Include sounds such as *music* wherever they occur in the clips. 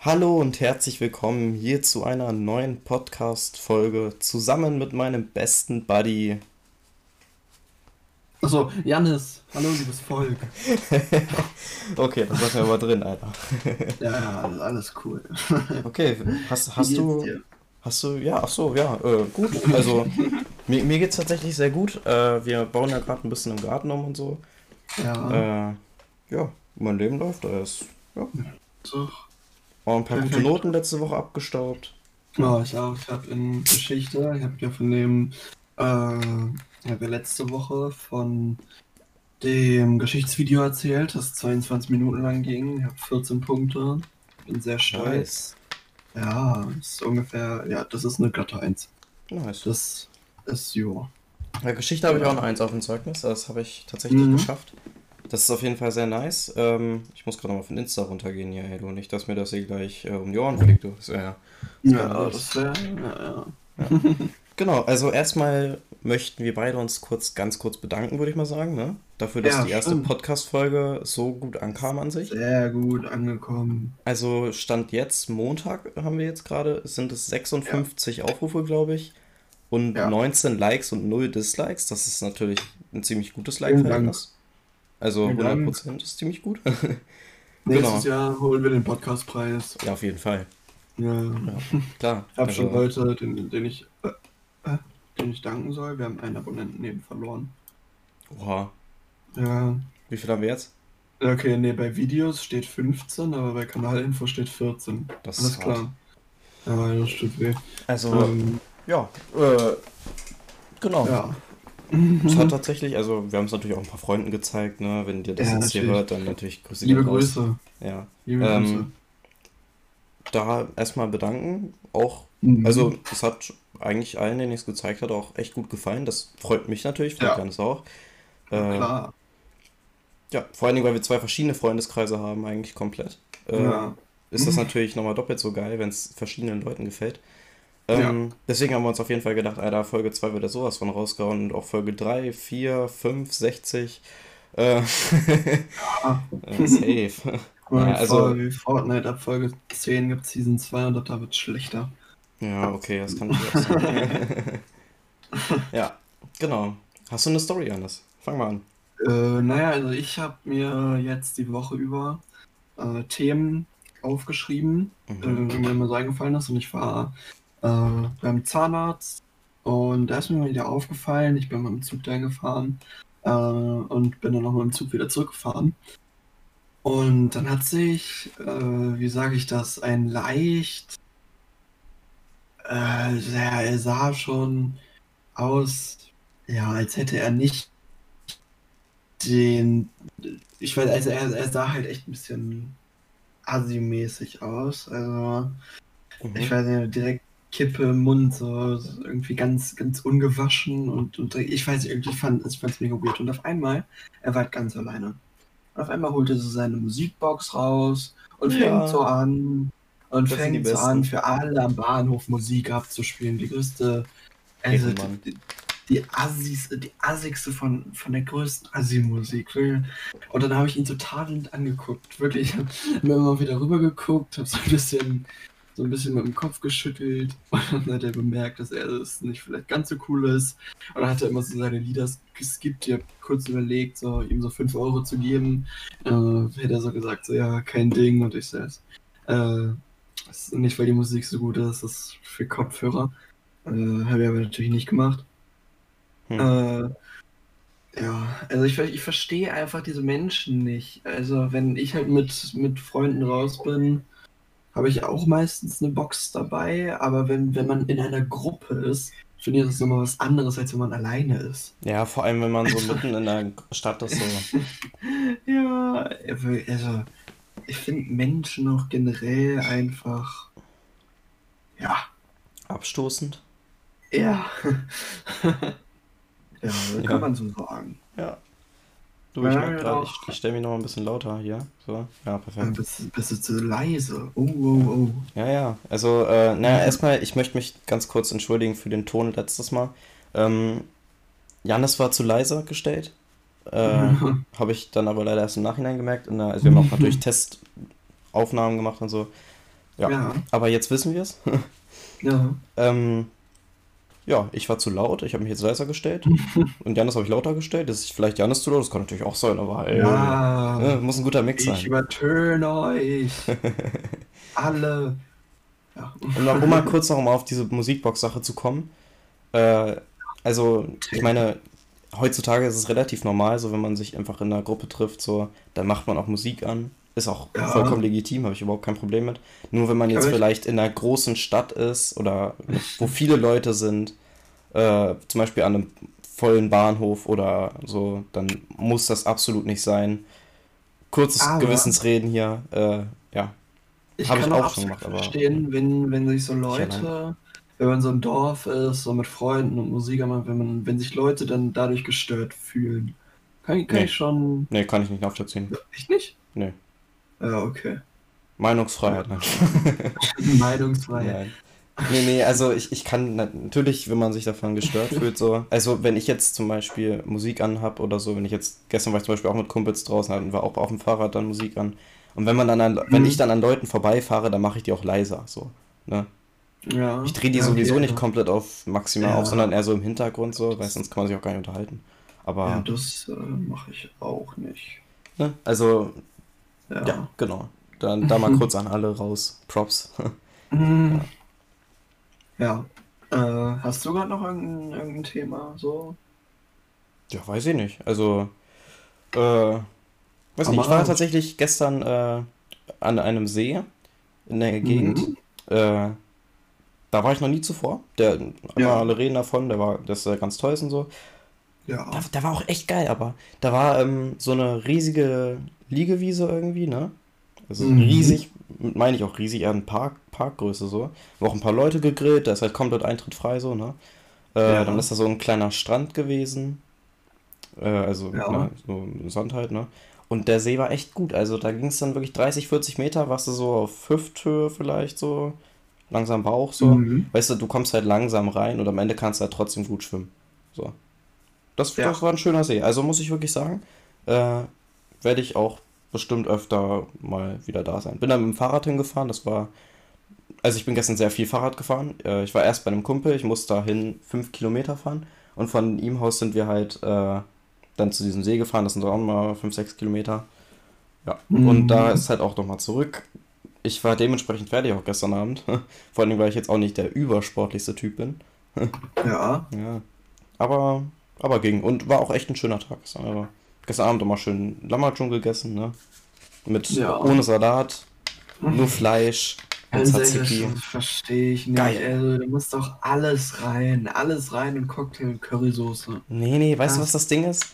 Hallo und herzlich willkommen hier zu einer neuen Podcast-Folge zusammen mit meinem besten Buddy. Achso, Janis, hallo liebes Volk. *laughs* okay, das lassen wir aber drin, Alter. *laughs* ja, ja, alles cool. okay, hast, hast du. Dir? Hast du, ja, ach so, ja, äh, gut. Also, mir, mir es tatsächlich sehr gut. Äh, wir bauen ja gerade ein bisschen im Garten um und so. Ja. Äh, ja, mein Leben läuft, da ist, ja. So. Auch ein paar Perfekt. gute Noten letzte Woche abgestaubt. Ja, ich auch. Ich habe in Geschichte, ich habe ja von dem, äh, ich habe ja letzte Woche von dem Geschichtsvideo erzählt, das 22 Minuten lang ging. Ich habe 14 Punkte. Bin sehr stolz. Nice. Ja, ist ungefähr, ja, das ist eine glatte 1. Nice. Das ist, jo. Ja, Geschichte habe ich auch eine 1 auf dem Zeugnis, das habe ich tatsächlich mhm. geschafft. Das ist auf jeden Fall sehr nice. Ähm, ich muss gerade mal von Insta runtergehen hier, hey, du. Nicht, dass mir das hier gleich äh, um die Ohren fliegt, du. Das wär, das ja, das wäre. Ja, ja. ja. genau, also erstmal möchten wir beide uns kurz, ganz kurz bedanken, würde ich mal sagen, ne? Dafür, dass ja, die erste Podcast-Folge so gut ankam an sich. Sehr gut angekommen. Also Stand jetzt, Montag haben wir jetzt gerade, sind es 56 Aufrufe, glaube ich. Und 19 Likes und 0 Dislikes. Das ist natürlich ein ziemlich gutes Like-Verhältnis. Also 100% ist ziemlich gut. *laughs* Nächstes genau. Jahr holen wir den Podcastpreis. Ja, auf jeden Fall. Ja, ja klar. Ich habe also, schon Leute, den, den, ich, äh, äh, den ich danken soll. Wir haben einen Abonnenten eben verloren. Oha. Ja. Wie viel haben wir jetzt? Okay, nee, bei Videos steht 15, aber bei Kanalinfo steht 14. Das Alles ist klar. Ja, das tut weh. Also, ähm, ja, äh, genau. Ja. Es hat tatsächlich, also wir haben es natürlich auch ein paar Freunden gezeigt, ne? Wenn dir das ja, jetzt hier hört, dann natürlich Grüße. Liebe Grüße. Ja. Liebe ähm, Grüße. Da erstmal bedanken. Auch, mhm. also es hat eigentlich allen, denen ich es gezeigt habe, auch echt gut gefallen. Das freut mich natürlich, freut ja. Janis auch. Äh, Klar. Ja, vor allen Dingen, weil wir zwei verschiedene Freundeskreise haben, eigentlich komplett. Äh, ja. Ist das natürlich nochmal doppelt so geil, wenn es verschiedenen Leuten gefällt. Ähm, ja. Deswegen haben wir uns auf jeden Fall gedacht, Alter, Folge 2 wird ja sowas von rausgehauen und auch Folge 3, 4, 5, 60. Äh, *laughs* ja. äh, safe. ja, also, wie Fortnite ab Folge 10 gibt es Season 2 und da wird es schlechter. Ja, okay, das kann ich auch sagen. ja, genau. Hast du eine Story, Anders? Fang mal an. Äh, naja, also ich habe mir jetzt die Woche über äh, Themen aufgeschrieben, mhm. äh, die mir immer so eingefallen ist und ich war äh, beim Zahnarzt und da ist mir mal wieder aufgefallen, ich bin mal im Zug dahin gefahren äh, und bin dann nochmal im Zug wieder zurückgefahren. Und dann hat sich, äh, wie sage ich das, ein leicht, äh, er sah schon aus, ja, als hätte er nicht den, ich weiß, also er, er sah halt echt ein bisschen assi-mäßig aus. Also, mhm. ich weiß nicht, direkt Kippe im Mund, so, so, irgendwie ganz, ganz ungewaschen und, und ich weiß nicht, irgendwie fand ich es mega weird. Und auf einmal, er war halt ganz alleine. Und auf einmal holte er so seine Musikbox raus und ja. fängt so an und das fängt so an, für alle am Bahnhof Musik abzuspielen. Die größte, also die, die Assis, die assigste von, von der größten Assi-Musik. Und dann habe ich ihn total angeguckt. Wirklich, ich habe mir immer wieder rübergeguckt, habe so ein bisschen so ein bisschen mit dem Kopf geschüttelt *laughs* und dann hat er bemerkt, dass er es nicht vielleicht ganz so cool ist. Und dann hat er immer so seine Lieder geskippt. Ich habe kurz überlegt, so, ihm so 5 Euro zu geben. Äh, hätte er so gesagt, so ja, kein Ding. Und ich sage, äh, nicht, weil die Musik so gut ist, das ist für Kopfhörer. Äh, habe ich aber natürlich nicht gemacht. Hm. Äh, ja, also ich, ich verstehe einfach diese Menschen nicht. Also wenn ich halt mit, mit Freunden raus bin, habe ich auch meistens eine Box dabei, aber wenn, wenn man in einer Gruppe ist, finde ich das nochmal was anderes, als wenn man alleine ist. Ja, vor allem, wenn man so mitten in der Stadt ist. So. *laughs* ja, also ich finde Menschen auch generell einfach, ja. Abstoßend? Ja. *laughs* ja, kann ja. man so sagen. Ja. Du, ich, ja, grad, ich, ich stelle mich noch ein bisschen lauter hier. So, ja, perfekt. Bist, bist du zu leise? Oh, oh, oh. Ja, ja. Also, äh, naja, erstmal, ich möchte mich ganz kurz entschuldigen für den Ton letztes Mal. Ähm, Janis war zu leise gestellt. Äh, *laughs* Habe ich dann aber leider erst im Nachhinein gemerkt. Der, also, wir haben auch natürlich *laughs* Testaufnahmen gemacht und so. Ja. ja. Aber jetzt wissen wir es. *laughs* ja. Ähm, ja, ich war zu laut, ich habe mich jetzt leiser gestellt. *laughs* und Janis habe ich lauter gestellt. Das ist vielleicht Janis zu laut, das kann natürlich auch sein, aber ey, ja, äh, muss ein guter Mix sein. Ich übertöne euch. *laughs* Alle. Ja. Und um mal kurz noch mal auf diese Musikbox-Sache zu kommen. Äh, also, ich meine, heutzutage ist es relativ normal, so wenn man sich einfach in einer Gruppe trifft, so, dann macht man auch Musik an. Ist auch ja. vollkommen legitim, habe ich überhaupt kein Problem mit. Nur wenn man jetzt vielleicht in einer großen Stadt ist oder wo viele Leute sind, äh, zum Beispiel an einem vollen Bahnhof oder so, dann muss das absolut nicht sein. Kurzes aber Gewissensreden hier, äh, ja. Ich habe ich auch schon gemacht, aber. verstehen, wenn, wenn sich so Leute, wenn man so ein Dorf ist, so mit Freunden und Musiker macht, wenn man, wenn sich Leute dann dadurch gestört fühlen. Kann, kann nee. ich schon. Nee, kann ich nicht nachvollziehen. Echt nicht? Nee. Ja, okay. Meinungsfreiheit, nein. *laughs* Meinungsfreiheit. Nein. Nee, nee, also ich, ich kann natürlich, wenn man sich davon gestört fühlt, so. Also wenn ich jetzt zum Beispiel Musik anhab oder so, wenn ich jetzt, gestern war ich zum Beispiel auch mit Kumpels draußen, hatten wir auch auf dem Fahrrad dann Musik an. Und wenn man dann an, wenn ich dann an Leuten vorbeifahre, dann mache ich die auch leiser, so. Ne? Ja. Ich drehe die sowieso okay, nicht komplett auf maximal ja. auf, sondern eher so im Hintergrund so, weil sonst kann man sich auch gar nicht unterhalten. Aber. Ja, das äh, mache ich auch nicht. Ne? Also, ja. ja, genau. Dann da mal *laughs* kurz an alle raus. Props. Mhm. ja. ja. Äh, hast du gerade noch irgendein, irgendein Thema? So? Ja, weiß ich nicht. Also, äh, weiß nicht, ich war tatsächlich gestern äh, an einem See in der Gegend. Mhm. Äh, da war ich noch nie zuvor. Der, ja. alle reden davon, der war, das ist ganz toll und so. Ja. Da, der war auch echt geil, aber da war ähm, so eine riesige Liegewiese irgendwie, ne? Also mhm. riesig, meine ich auch riesig, eher ein Park, Parkgröße so. War auch ein paar Leute gegrillt, da ist halt komplett Eintritt frei so, ne? Äh, ja. Dann ist da so ein kleiner Strand gewesen. Äh, also, ja. na, so Sand halt, ne? Und der See war echt gut. Also da ging es dann wirklich 30, 40 Meter, warst du so auf Hüfthöhe vielleicht so. Langsam Bauch so. Mhm. Weißt du, du kommst halt langsam rein und am Ende kannst du halt trotzdem gut schwimmen. So. Das, ja. das war ein schöner See. Also muss ich wirklich sagen, äh, werde ich auch bestimmt öfter mal wieder da sein. Bin dann mit dem Fahrrad hingefahren, das war. Also ich bin gestern sehr viel Fahrrad gefahren. Äh, ich war erst bei einem Kumpel, ich musste dahin fünf Kilometer fahren. Und von ihm Haus sind wir halt äh, dann zu diesem See gefahren, das sind auch mal fünf, sechs Kilometer. Ja. Mhm. Und da ist halt auch nochmal zurück. Ich war dementsprechend fertig auch gestern Abend. *laughs* Vor allem, weil ich jetzt auch nicht der übersportlichste Typ bin. *laughs* ja. Ja. Aber, aber ging. Und war auch echt ein schöner Tag. Aber Gestern Abend auch mal schön Lammertschung gegessen, ne? Mit ja. ohne Salat, nur Fleisch. Tzatziki. Das verstehe ich nicht. Geil. Also, du musst doch alles rein. Alles rein in Cocktail und Currysoße. Nee, nee, weißt du, was das Ding ist?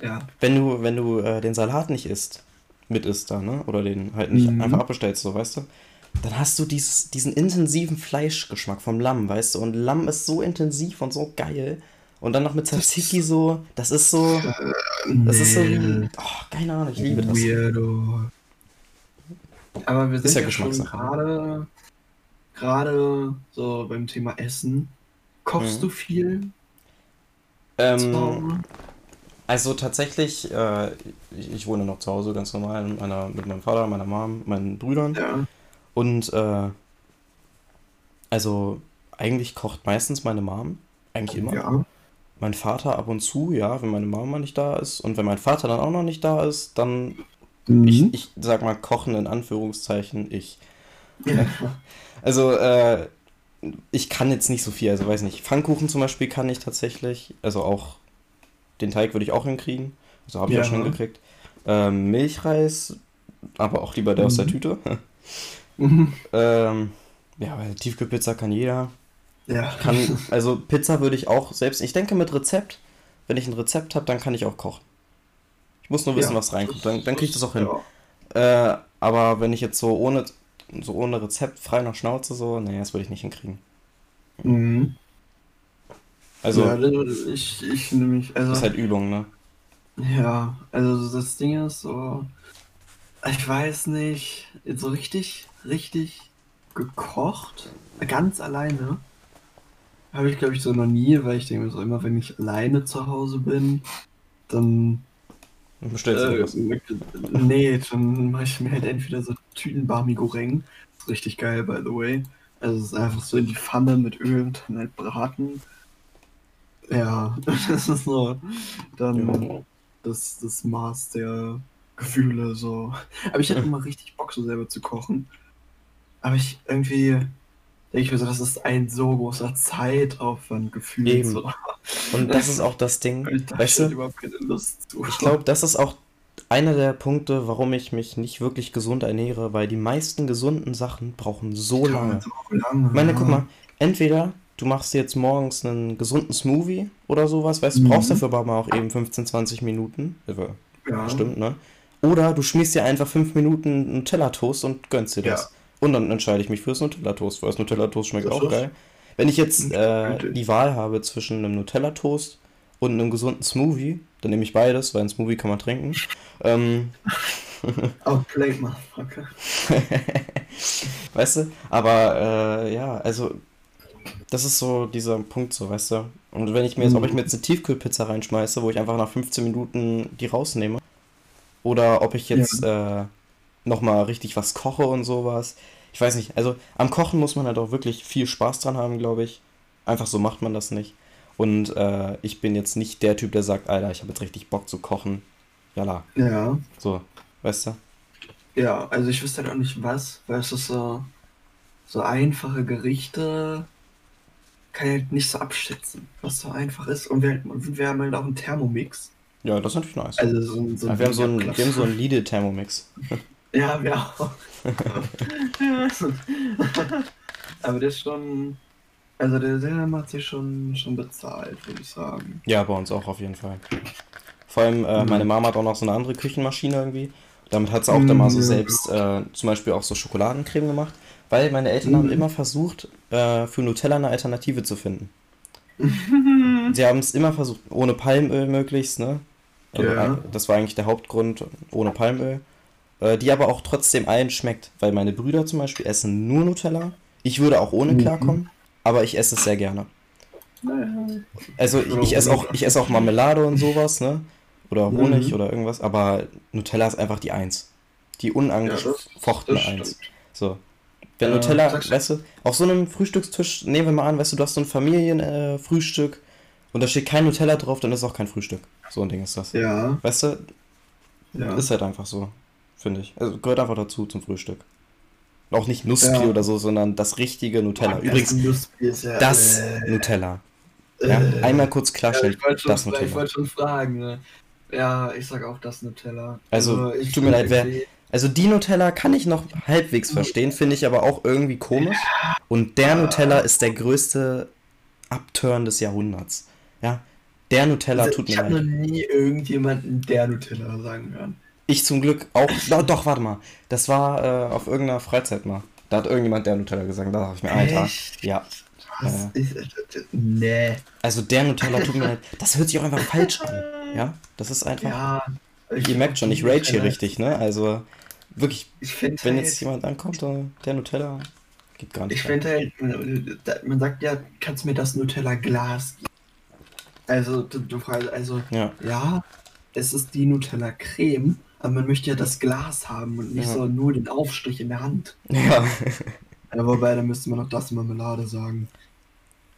Ja. Wenn du, wenn du äh, den Salat nicht isst, mit isst da, ne? Oder den halt nicht mhm. einfach abbestellst, so, weißt du? Dann hast du dieses, diesen intensiven Fleischgeschmack vom Lamm, weißt du? Und Lamm ist so intensiv und so geil. Und dann noch mit Tzatziki so, das ist so, das ist so wie, oh, keine Ahnung, ich liebe das. Weirdo. Aber wir sind ist ja, ja schon gerade, gerade so beim Thema Essen. Kochst mhm. du viel? Ähm, also tatsächlich, äh, ich, ich, wohne noch zu Hause ganz normal mit, meiner, mit meinem Vater, meiner Mom, meinen Brüdern. Ja. Und äh, also eigentlich kocht meistens meine Mom. Eigentlich immer. Ja mein Vater ab und zu, ja, wenn meine Mama nicht da ist. Und wenn mein Vater dann auch noch nicht da ist, dann, mhm. ich, ich sag mal, kochen in Anführungszeichen, ich. *laughs* also, äh, ich kann jetzt nicht so viel, also weiß nicht. Pfannkuchen zum Beispiel kann ich tatsächlich, also auch den Teig würde ich auch hinkriegen. Also habe ich ja. auch schon hingekriegt. Ähm, Milchreis, aber auch lieber der mhm. aus der mhm. Tüte. mhm. *laughs* ähm, ja, weil Tiefkühlpizza kann jeder. Ja. Kann, *laughs* also Pizza würde ich auch selbst, ich denke mit Rezept, wenn ich ein Rezept habe, dann kann ich auch kochen. Ich muss nur wissen, ja, was reinkommt, dann, dann kriege ich das auch hin. Ja. Äh, aber wenn ich jetzt so ohne, so ohne Rezept, frei nach Schnauze, so, nee, das würde ich nicht hinkriegen. Mhm. Also, ja, ich, ich nehme mich, also. Das ist halt Übung, ne? Ja, also das Ding ist so, ich weiß nicht, so richtig, richtig gekocht, ganz alleine habe ich, glaube ich, so noch nie, weil ich denke so immer, wenn ich alleine zu Hause bin, dann Bestellst du Äh, was? nee, dann mache ich mir halt entweder so Tüten Barmi Goreng. Ist richtig geil, by the way. Also es ist einfach so in die Pfanne mit Öl und dann halt braten. Ja, *laughs* das ist so dann das, das Maß der Gefühle so. Aber ich hätte Mhm. *laughs* immer richtig Bock, so selber zu kochen. Aber ich irgendwie denke ich mir so, das ist ein so großer Zeitaufwand gefühlt. Eben. So. Und das ist auch das Ding, Ich da weißt du, überhaupt keine Lust zu. ich glaube, das ist auch einer der Punkte, warum ich mich nicht wirklich gesund ernähre, weil die meisten gesunden Sachen brauchen so lange. So lange. Ich meine, guck mal, entweder du machst dir jetzt morgens einen gesunden Smoothie oder sowas, weißt du, Mhm. brauchst dafür aber mal auch eben 15, 20 Minuten. Äh, Ja. Stimmt, ne? Oder du schmierst dir einfach 5 Minuten Nutella-Toast und gönnst dir das. Ja. Und dann entscheide ich mich fürs Nutella-Toast, weil das Nutella-Toast schmeckt Das auch ist- geil. Wenn ich jetzt äh, die Wahl habe zwischen einem Nutella-Toast und einem gesunden Smoothie, dann nehme ich beides, weil ein Smoothie kann man trinken. Ähm, *laughs* Outplayed, Motherfucker. *laughs* weißt du? Aber äh, ja, also das ist so dieser Punkt, so, weißt du? Und wenn ich mir jetzt, ob ich mir jetzt eine Tiefkühlpizza reinschmeiße, wo ich einfach nach 15 Minuten die rausnehme, oder ob ich jetzt äh, nochmal richtig was koche und sowas. Ich weiß nicht, also am Kochen muss man halt auch wirklich viel Spaß dran haben, glaube ich. Einfach so macht man das nicht. Und äh, ich bin jetzt nicht der Typ, der sagt, Alter, ich habe jetzt richtig Bock zu kochen. Jala, Ja. so, weißt du? Ja, also ich wüsste halt auch nicht was, weil es ist so, so einfache Gerichte kann ich halt nicht so abschätzen, was so einfach ist. Und wir, und wir haben halt auch einen Thermomix. Ja, das ist natürlich nice. Also so, ein- so ja, wir haben so einen, wir haben so einen Lidl-Thermomix. *laughs* Ja, wir auch. *laughs* Aber der ist schon. Also der, der macht sich schon, schon bezahlt, würde ich sagen. Ja, bei uns auch auf jeden Fall. Vor allem, äh, Mhm. meine Mama hat auch noch so eine andere Küchenmaschine irgendwie. Damit hat sie auch dann mal so Mhm. selbst äh, zum Beispiel auch so Schokoladencreme gemacht. Weil meine Eltern Mhm. haben immer versucht, äh, für Nutella eine Alternative zu finden. *laughs* Sie haben es immer versucht, ohne Palmöl möglichst, ne? Also, Ja. Das war eigentlich der Hauptgrund, ohne Palmöl. Äh, die aber auch trotzdem allen schmeckt, weil meine Brüder zum Beispiel essen nur Nutella. Ich würde auch ohne Mhm. klarkommen, aber ich esse es sehr gerne. Also ich, ich esse auch, ich esse auch Marmelade und sowas, ne? Oder Honig Mhm. oder irgendwas, aber Nutella ist einfach die Eins. Die unangefochtene das Eins. So. Wenn Ja, Nutella, sagst du- weißt du, auf so einem Frühstückstisch, nehmen wir mal an, weißt du, du hast so ein Familienfrühstück äh, und da steht kein Nutella drauf, dann ist auch kein Frühstück. So ein Ding ist das. Ja, Weißt du, ja. ist halt einfach so, finde ich. Also gehört einfach dazu zum Frühstück. Auch nicht Nusspi Ja. oder so, sondern das richtige Nutella. Boah, Übrigens, das Nussbier ist ja, das äh, Nutella. Ja, äh, einmal kurz Ja, klarstellen, ich wollte schon, das fra- ich Nutella. wollte schon fragen. Ne? Ja, ich sag auch das Nutella. Also, ich tut mir leid, wer- Also die Nutella kann ich noch halbwegs verstehen, finde ich aber auch irgendwie komisch. Und der Nutella ist der größte Upturn des Jahrhunderts. Ja, der Nutella Also, tut ich mir habe noch leid. nie irgendjemanden der Nutella sagen hören. Ich zum Glück auch. Doch, doch warte mal. Das war äh, auf irgendeiner Freizeit mal. Da hat irgendjemand der Nutella gesagt. Da dachte ich mir, Alter. Echt? Ja. Was Äh. ist. Nee. Also der Nutella tut mir leid. Das hört sich auch einfach falsch an. *laughs* Ja, das ist einfach. Ja. Ihr merkt schon, ich rage hier richtig, ne? Also wirklich, Ich wenn halt, jetzt jemand ankommt, der Nutella geht gar nicht. ich finde halt, man- sagt ja, kannst du mir das Nutella-Glas geben? Also, du, du fragst, also, Ja. ja, es ist die Nutella-Creme, aber man möchte ja das Glas haben und nicht Ja. so nur den Aufstrich in der Hand. Ja. Ja, wobei, da müsste man noch das Marmelade sagen.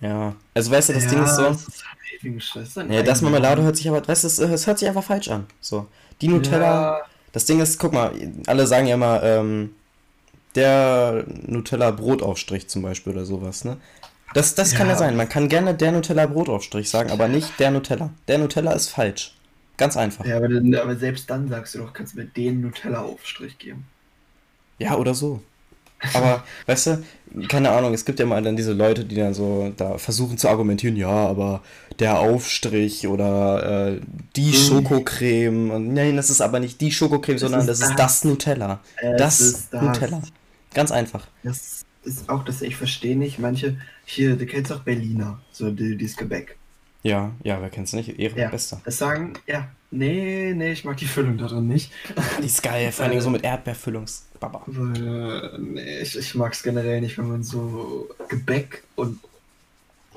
Ja. Also weißt du, das Ding ist so. Das ist halt ewig Scheiße. Nee, das Marmelade hört sich aber, weißt du, es, es hört sich einfach falsch an. So. Die Nutella, Ja, das Ding ist, guck mal, alle sagen ja immer, ähm, der Nutella Brotaufstrich zum Beispiel oder sowas, ne? Das, das kann ja Ja. sein. Man kann gerne der Nutella Brotaufstrich sagen, aber nicht der Nutella. Der Nutella ist falsch. Ganz einfach. Ja, ja aber, dann- aber selbst dann sagst du doch, kannst du mir den Nutella-Aufstrich geben. oder so. Aber, *laughs* weißt du, keine Ahnung, es gibt ja mal dann diese Leute, die dann so da versuchen zu argumentieren, ja, aber der Aufstrich oder äh, die Mhm. Schokocreme. Und nein, das ist aber nicht die Schokocreme, Das sondern ist das ist das. das Nutella. Das ist das. Nutella. Ganz einfach. Das ist auch das, ich verstehe nicht, manche, hier, du kennst doch Berliner, so die, dieses Gebäck. Ja, ja, wer kennt's nicht? Ehre, Ja. bester. Das sagen, ja, nee, nee, ich mag die Füllung da drin nicht. *laughs* Die ist geil, vor allem so mit Erdbeerfüllungs. Baba. Weil, nee, ich, ich mag es generell nicht, wenn man so Gebäck und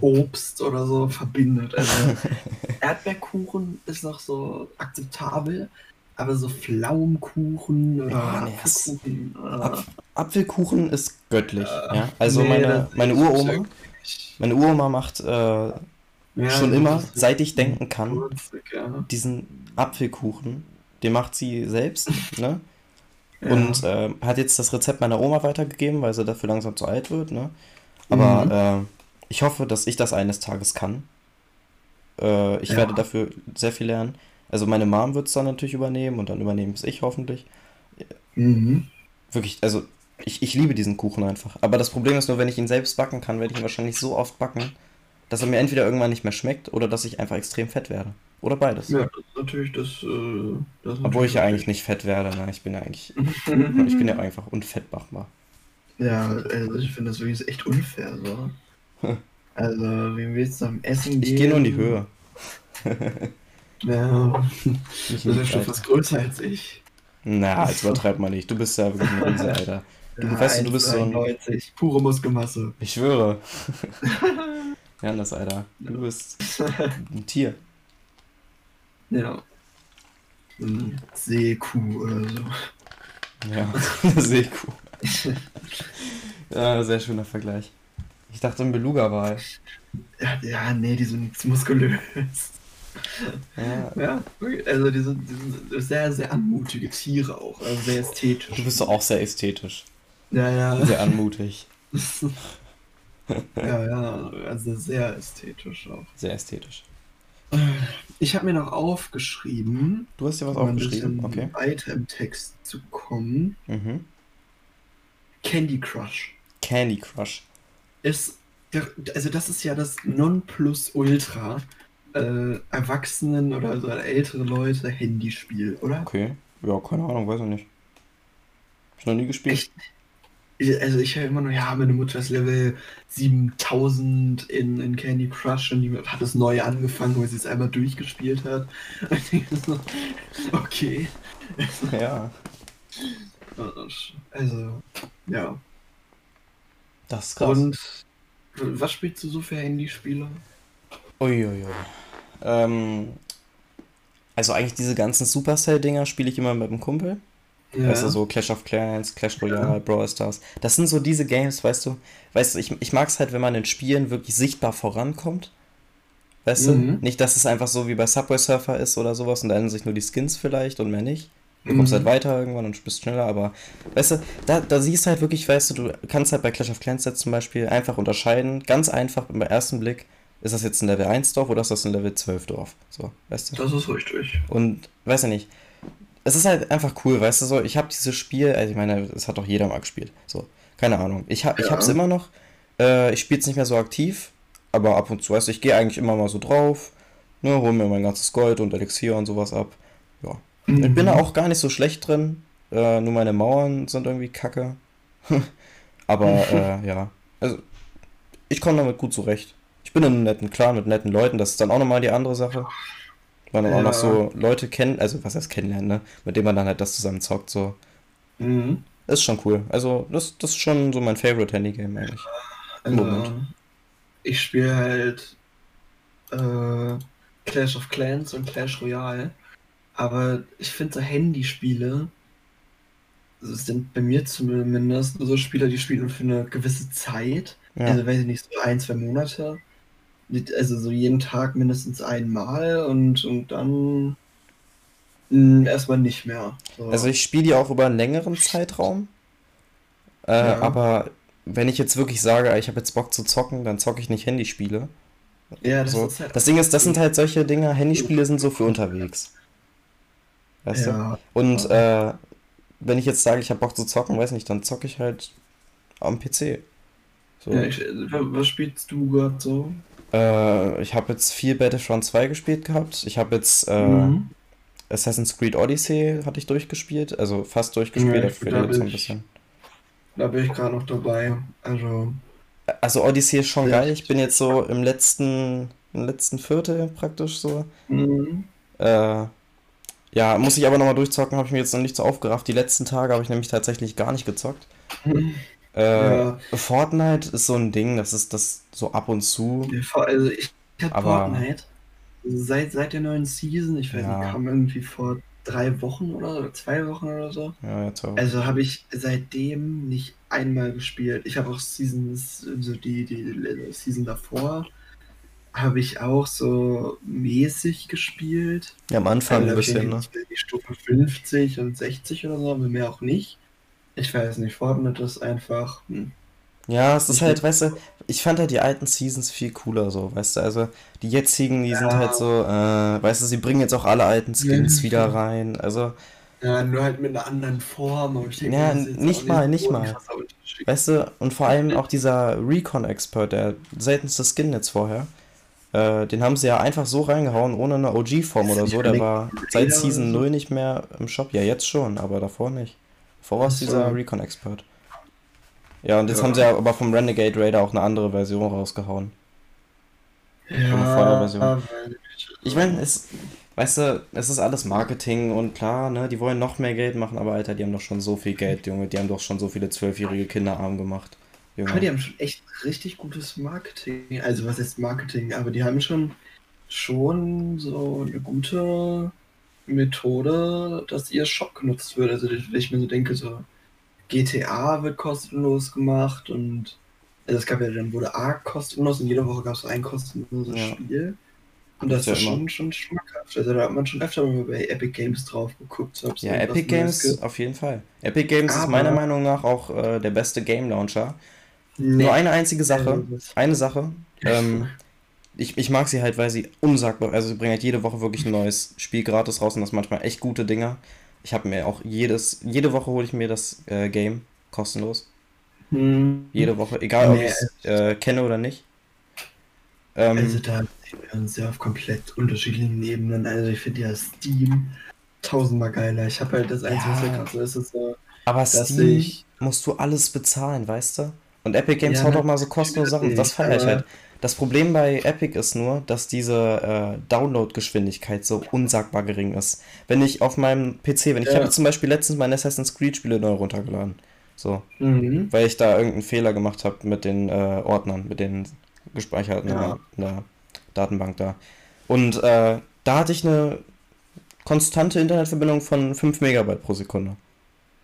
Obst oder so verbindet. Also *laughs* Erdbeerkuchen ist noch so akzeptabel, aber so Pflaumenkuchen oder ja, nee, Apfelkuchen. Apf Apfelkuchen ist göttlich. Äh, ja? Also nee, meine, meine Uroma, meine Uroma macht äh, ja, schon immer, seit ich denken kann, Kurzig, ja. diesen Apfelkuchen. Den macht sie selbst, *laughs* ne? Und äh, hat jetzt das Rezept meiner Oma weitergegeben, weil sie dafür langsam zu alt wird, ne? Aber mhm. äh, ich hoffe, dass ich das eines Tages kann. Äh, ich werde dafür sehr viel lernen. Also meine Mom wird es dann natürlich übernehmen und dann übernehme es ich hoffentlich. Mhm. Wirklich, also ich, ich liebe diesen Kuchen einfach. Aber das Problem ist nur, wenn ich ihn selbst backen kann, werde ich ihn wahrscheinlich so oft backen, dass er mir entweder irgendwann nicht mehr schmeckt oder dass ich einfach extrem fett werde. Oder beides. Ja, das ist natürlich das. Äh, das ist Obwohl ich ja eigentlich nicht fett werde, ne? Ich bin ja eigentlich. *laughs* ich bin ja einfach unfettmachbar. Ja, also ich finde das wirklich echt unfair so. *laughs* also, wie willst du am Essen gehen? Ich gehe nur in die Höhe. Ja, *laughs* du bist schon fast größer als ich. Na, jetzt übertreibt man nicht. Du bist ja wirklich ein Riese, Alter. Du, ja, weißt du, du bist so ein. 90, pure Muskelmasse. Ich schwöre. Janis, Alter. Du bist *laughs* ein Tier. Ja. Ein Seekuh oder so. Ja, *laughs* eine Seekuh. ja, sehr schöner Vergleich. Ich dachte ein Beluga-Wal. Ja, ja, nee, die sind muskulös. Ja. ja, also die sind, die sind sehr, sehr anmutige Tiere auch, also sehr ästhetisch. Du bist doch auch sehr ästhetisch. Ja, ja. Sehr anmutig. *laughs* ja, ja, also sehr ästhetisch auch. Sehr ästhetisch. Ich habe mir noch aufgeschrieben. Du hast dir was um aufgeschrieben, okay. Weiter im Text zu kommen. Mhm. Candy Crush. Candy Crush. Ist, also das ist ja das Nonplusultra äh, Erwachsenen oder so ältere Leute Handyspiel, oder? Okay. Ja, keine Ahnung, weiß ich nicht. Hab ich noch nie gespielt. Ich, also ich höre immer nur, ja, meine Mutter ist Level 7000 in, in Candy Crush und die hat es neu angefangen, weil sie es einmal durchgespielt hat. *laughs* So, okay. Ja. *laughs* Also, ja. Das ist krass. Und was spielst du so für Handyspiele? Uiuiui. Ähm, also eigentlich diese ganzen Supercell-Dinger spiele ich immer mit einem Kumpel. Ja. Also so Clash of Clans, Clash Royale, ja. Brawl Stars. Das sind so diese Games, weißt du. Weißt du, ich, ich mag es halt, wenn man in Spielen wirklich sichtbar vorankommt. Weißt mhm. du? Nicht, dass es einfach so wie bei Subway Surfer ist oder sowas und da ändern sich nur die Skins vielleicht und mehr nicht. Du kommst halt mhm. halt weiter irgendwann und bist schneller, aber weißt du, da, da siehst du halt wirklich, weißt du, du kannst halt bei Clash of Clans jetzt zum Beispiel einfach unterscheiden, ganz einfach im ersten Blick, ist das jetzt ein Level 1 Dorf oder ist das ein Level 12 Dorf? So, weißt du? Das ist richtig. Und, weiß ich nicht, es ist halt einfach cool, weißt du, so, ich habe dieses Spiel, also ich meine, es hat doch jeder mal gespielt, so, keine Ahnung. Ich, ja. ich hab's immer noch, äh, ich spiele es nicht mehr so aktiv, aber ab und zu, weißt du, ich gehe eigentlich immer mal so drauf, ne, hol mir mein ganzes Gold und Elixier und sowas ab, ja. Mhm. Ich bin da auch gar nicht so schlecht drin, äh, nur meine Mauern sind irgendwie kacke. *laughs* aber, *laughs* äh, ja, also, ich komme damit gut zurecht. Ich bin in einem netten Clan mit netten Leuten, das ist dann auch nochmal die andere Sache. Man dann ja. auch noch so Leute kennt, also was heißt kennenlernen, ne? Mit denen man dann halt das zusammen zockt, so. Mhm. Ist schon cool. Also, das, das ist schon so mein Favorite Handy-Game eigentlich. Im also, Moment. Ich spiele halt äh, Clash of Clans und Clash Royale. Aber ich finde so Handyspiele sind bei mir zumindest so Spieler, die spielen für eine gewisse Zeit. Ja. Also weiß ich nicht, so ein, zwei Monate also so jeden Tag mindestens einmal und, und dann mh, hm, erstmal nicht mehr. So. Also ich spiele die auch über einen längeren Zeitraum. Äh, ja. Aber wenn ich jetzt wirklich sage, ich habe jetzt Bock zu zocken, dann zocke ich nicht Handyspiele. Ja, das so. ist halt Das Ding ist, das sind halt solche Dinge, Handyspiele sind so für unterwegs. Weißt ja. du? Und äh, wenn ich jetzt sage, ich habe Bock zu zocken, weiß nicht, dann zocke ich halt am PC. So. Ja, ich, was spielst du gerade so? Äh, ich habe jetzt viel Battlefront 2 gespielt gehabt. Ich habe jetzt äh, mhm. Assassin's Creed Odyssey hatte ich durchgespielt, also fast durchgespielt, ja, da, da, so ein bisschen. Da bin ich gerade noch dabei. Also. Also Odyssey ist schon ja. geil. Ich bin jetzt so im letzten, im letzten Viertel praktisch so. Mhm. Äh, ja, muss ich aber nochmal durchzocken, habe ich mir jetzt noch nicht so aufgerafft. Die letzten Tage habe ich nämlich tatsächlich gar nicht gezockt. Mhm. Äh, ja. Fortnite ist so ein Ding, das ist das so ab und zu. Also ich, ich habe Fortnite seit, seit der neuen Season, ich weiß ja. nicht, kam irgendwie vor drei Wochen oder zwei Wochen oder so. Ja, ja, zwei Wochen. Also habe ich seitdem nicht einmal gespielt. Ich habe auch Seasons, so die, die Season davor, habe ich auch so mäßig gespielt. Ja, am Anfang also, ein bisschen, ne? Die Stufe 50 und 60 oder so, aber mehr auch nicht. Ich weiß nicht, Fortnite ist einfach. Hm. Ja, es ist halt, weißt du, ich fand halt die alten Seasons viel cooler so, weißt du, also die jetzigen, die ja. sind halt so, äh, weißt du, sie bringen jetzt auch alle alten Skins ja. wieder rein, also. Ja, nur halt mit einer anderen Form. Aber ich denke, ja, nicht mal, nicht mal. Weißt du, und vor allem auch dieser Recon-Expert, der seltenste Skin jetzt vorher, äh, den haben sie ja einfach so reingehauen, ohne eine OG-Form oder so. Der war seit Season 0 nicht mehr im Shop. Ja, jetzt schon, aber davor nicht. Es dieser Recon-Expert. Ja, und jetzt ja. haben sie ja aber vom Renegade Raider auch eine andere Version rausgehauen. Ja, eine Feuerversion. Ich meine, es, weißt du, es ist alles Marketing und klar, ne, die wollen noch mehr Geld machen, aber Alter, die haben doch schon so viel Geld, Junge. Die haben doch schon so viele zwölfjährige Kinder arm gemacht. Junge. Aber die haben schon echt richtig gutes Marketing. Also was ist Marketing? Aber die haben schon, schon so eine gute Methode, dass ihr Shop genutzt wird. Also wenn ich mir so denke, so GTA wird kostenlos gemacht und also es gab ja dann wurde A kostenlos und jede Woche gab es ein kostenloses ja. Spiel. Und das, das ist ja schon, schon schmackhaft. Also da hat man schon öfter mal bei Epic Games drauf geguckt. Ja, Epic Games auf jeden Fall. Epic Games Aber ist meiner Meinung nach auch äh, der beste Game Launcher. Nee. Nur eine einzige Sache. Eine Sache. *laughs* Ähm, ich, ich mag sie halt, weil sie unsagbar, also sie bringen halt jede Woche wirklich ein neues Spiel gratis raus und das manchmal echt gute Dinger. Ich habe mir auch jedes, jede Woche hole ich mir das äh, Game kostenlos. Hm. Jede Woche, egal nee, ob ich es äh, kenne oder nicht. Ähm, also da sehen wir uns ja auf komplett unterschiedlichen Ebenen. Also ich finde ja Steam tausendmal geiler. Ich habe halt das Einzige, ja, was ist, ist so, aber Steam ich, musst du alles bezahlen, weißt du? Und Epic Games ja, haut auch mal so kostenlose Sachen. Das feiere ich halt. Das Problem bei Epic ist nur, dass diese äh, Download-Geschwindigkeit so unsagbar gering ist. Wenn ich auf meinem PC, wenn ich ja. habe zum Beispiel letztens meine Assassin's Creed-Spiele neu runtergeladen. So. Mhm. Weil ich da irgendeinen Fehler gemacht habe mit den äh, Ordnern, mit den gespeicherten ja. in, der, Datenbank da. Und äh, da hatte ich eine konstante Internetverbindung von 5 Megabyte pro Sekunde.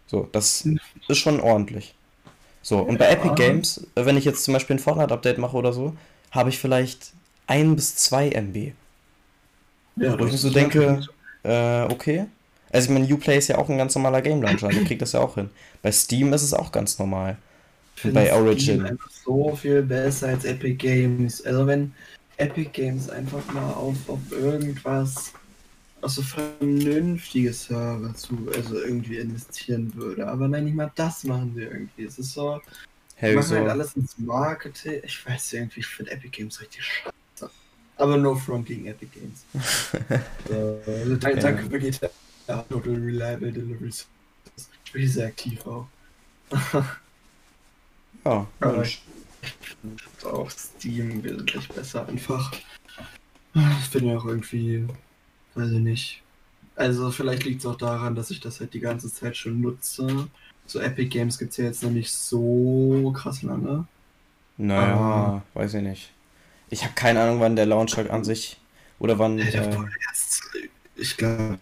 So, das ist schon ordentlich. So, und bei Epic Games, wenn ich jetzt zum Beispiel ein Fortnite-Update mache oder so, habe ich vielleicht 1 bis 2 MB. Ja, Wo ich mir so denke, äh, okay. Also ich meine, Uplay ist ja auch ein ganz normaler Game Launcher, der kriegt das ja auch hin. Bei Steam ist es auch ganz normal. bei Origin. Steam einfach so viel besser als Epic Games. Also wenn Epic Games einfach mal auf, auf irgendwas also vernünftige Server zu, also irgendwie investieren würde. Aber nein, nicht mal das machen sie irgendwie. Es ist so, machen so. halt alles ins Marketing. Ich weiß irgendwie, ich finde Epic Games richtig scheiße. Aber no front gegen Epic Games. so, *laughs* also danke, ja. danke wirklich. Ja, Total Reliable Deliveries. Wirklich sehr aktiv auch. *laughs* ja, aber ich finde auch Steam wesentlich besser einfach. Ich finde ja auch irgendwie Weiß ich nicht. Also vielleicht liegt es auch daran, dass ich das halt die ganze Zeit schon nutze. So Epic Games gibt es ja jetzt noch nicht so krass lange. Naja, Aber, weiß ich nicht. Ich habe keine Ahnung, wann der Launcher an sich oder wann. Äh, erst, ich glaube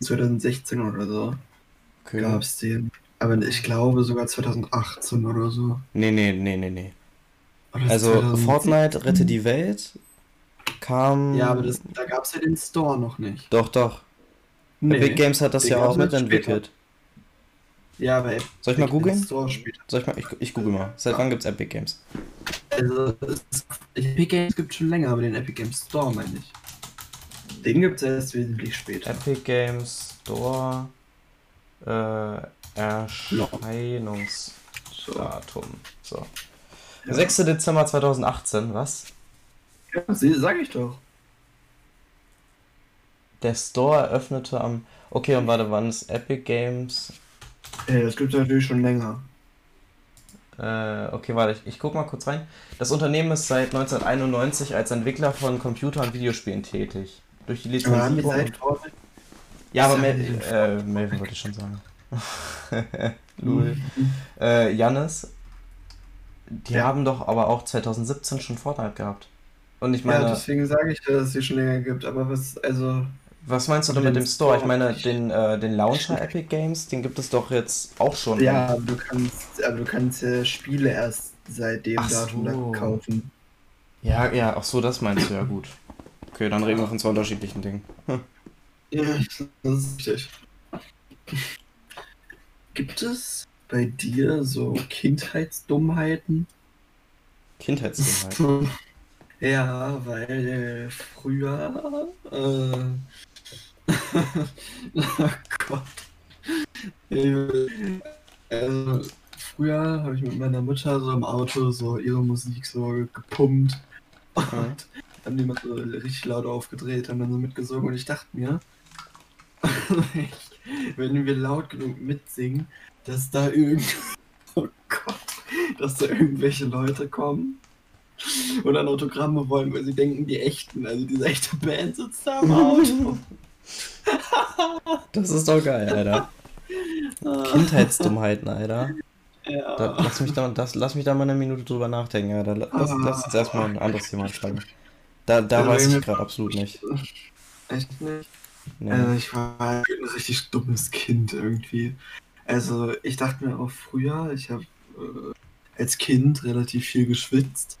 2016 oder so okay. gab es den. Aber ich glaube sogar 2018 oder so. Nee, nee, nee, nee, nee. Also 2017? Fortnite rette die Welt kam. Ja, aber das, da gab es ja den Store noch nicht. Doch, doch. Nee, Big Games hat das ja auch mitentwickelt. Ja, aber Soll ich mal googeln? Soll ich mal? Ich, ich google mal. Seit ja. wann gibt es Epic Games? Also, Epic Games gibt es schon länger, aber den Epic Games Store meine ich. Den gibt es erst wesentlich später. Epic Games Store äh, Erscheinungsdatum. So. Ja. 6. Dezember 2018, was? Ja, sag ich doch. Der Store eröffnete am. Okay, und warte, wann ist Epic Games? Ja, das gibt es natürlich schon länger. Äh, okay, warte, ich, ich guck mal kurz rein. Das Unternehmen ist seit 1991 als Entwickler von Computer- und Videospielen tätig. Durch die Lizenzierung. Aber ja, aber Mel äh, Melvin wollte ich schon sagen. *laughs* Lul. Mhm. äh, Jannis, die ja. haben doch aber auch 2017 schon Fortnite gehabt. Und ich meine. Ja, deswegen sage ich, dass es sie schon länger gibt. Aber was, also. Was meinst du denn mit dem Store? Ich meine, den, äh, den Launcher Epic Games, den gibt es doch jetzt auch schon. Ja, aber du kannst, aber du kannst ja Spiele erst seit dem ach Datum so. kaufen. Ja, ja, ach so, das meinst du ja gut. Okay, dann reden wir von zwei unterschiedlichen Dingen. Hm. Ja, das ist richtig. Gibt es bei dir so Kindheitsdummheiten? Kindheitsdummheiten? *laughs* ja, weil früher äh, *laughs* oh Gott. Also, früher habe ich mit meiner Mutter so im Auto so ihre Musik so gepumpt und ja. haben die mal so richtig laut aufgedreht, haben dann so mitgesungen und ich dachte mir, *laughs* wenn wir laut genug mitsingen, dass da irgend *laughs* oh Gott, dass da irgendwelche Leute kommen und dann Autogramme wollen, weil sie denken, die echten, also diese echte Band sitzt da im Auto. Das ist doch geil, Alter. Kindheitsdummheiten, Alter. Ja. Da, lass, mich da, das, lass mich da mal eine Minute drüber nachdenken, Alter. Lass, lass uns erstmal ein anderes Thema schreiben. Da, da also weiß ich gerade absolut nicht. Echt nicht? Nee. Also ich war ein richtig dummes Kind irgendwie. Also ich dachte mir auch früher, ich habe äh, als Kind relativ viel geschwitzt.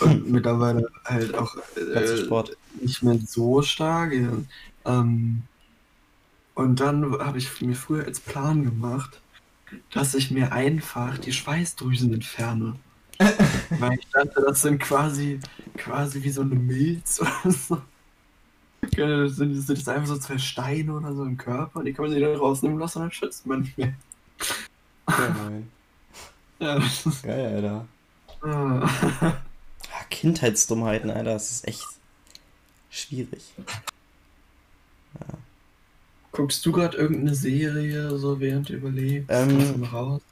Und *laughs* mittlerweile halt auch äh, nicht mehr so stark. Ähm, und dann habe ich mir früher als Plan gemacht, dass ich mir einfach die Schweißdrüsen entferne. *laughs* Weil ich dachte, das sind quasi, quasi wie so eine Milz oder so. Das sind, das sind einfach so zwei Steine oder so im Körper, die kann man sich dann rausnehmen lassen und dann schützt man nicht mehr. Geil. Ja, das ist geil, Alter. Ah. Kindheitsdummheiten, Alter, das ist echt schwierig. Ja. Guckst du gerade irgendeine Serie so während du überlebst? Ähm, raus?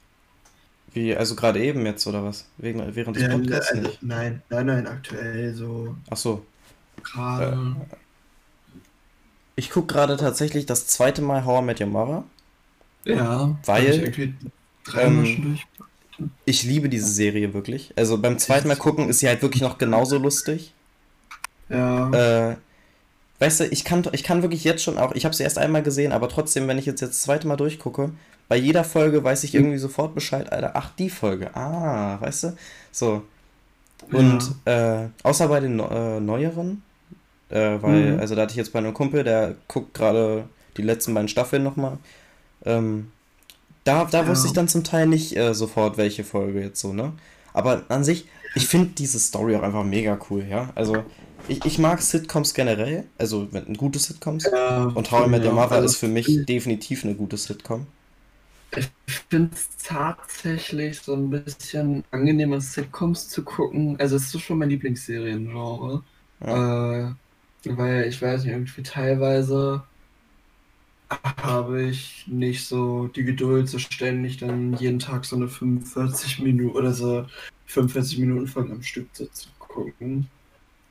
Wie, also gerade eben jetzt oder was? Wegen, während des ja, Podcasts also, nicht? Nein, nein, nein, aktuell so. Ach so. Gerade. Äh, ich gucke gerade tatsächlich das zweite Mal How I Met Your Mother. Ja, weil ich, ähm, ich liebe diese Serie wirklich. Also beim zweiten Mal gucken ist sie halt wirklich noch genauso lustig. Ja. Äh, weißt du, ich kann, ich kann wirklich jetzt schon auch, ich habe sie erst einmal gesehen, aber trotzdem, wenn ich jetzt, jetzt das zweite Mal durchgucke, bei jeder Folge weiß ich irgendwie sofort Bescheid, Alter, ach, die Folge, ah, weißt du? So. Und ja. äh, außer bei den äh, neueren, äh, weil, mhm. also da hatte ich jetzt bei einem Kumpel, der guckt gerade die letzten beiden Staffeln nochmal. Ähm, da, da ja. wusste ich dann zum Teil nicht äh, sofort, welche Folge jetzt so, ne? Aber an sich, ich finde diese Story auch einfach mega cool, ja. Also, ich, ich mag Sitcoms generell, also gute Sitcoms. Ja, und How I Met Your Mother also, ist für mich definitiv eine gute Sitcom. Ich finde es tatsächlich so ein bisschen angenehmer, Sitcoms zu gucken. Also es ist schon mein Lieblingsseriengenre. Ja. Äh, weil ich weiß nicht, irgendwie teilweise habe ich nicht so die Geduld, so ständig dann jeden Tag so eine 45 Minuten oder so 45 Minuten Folge am Stück zu gucken.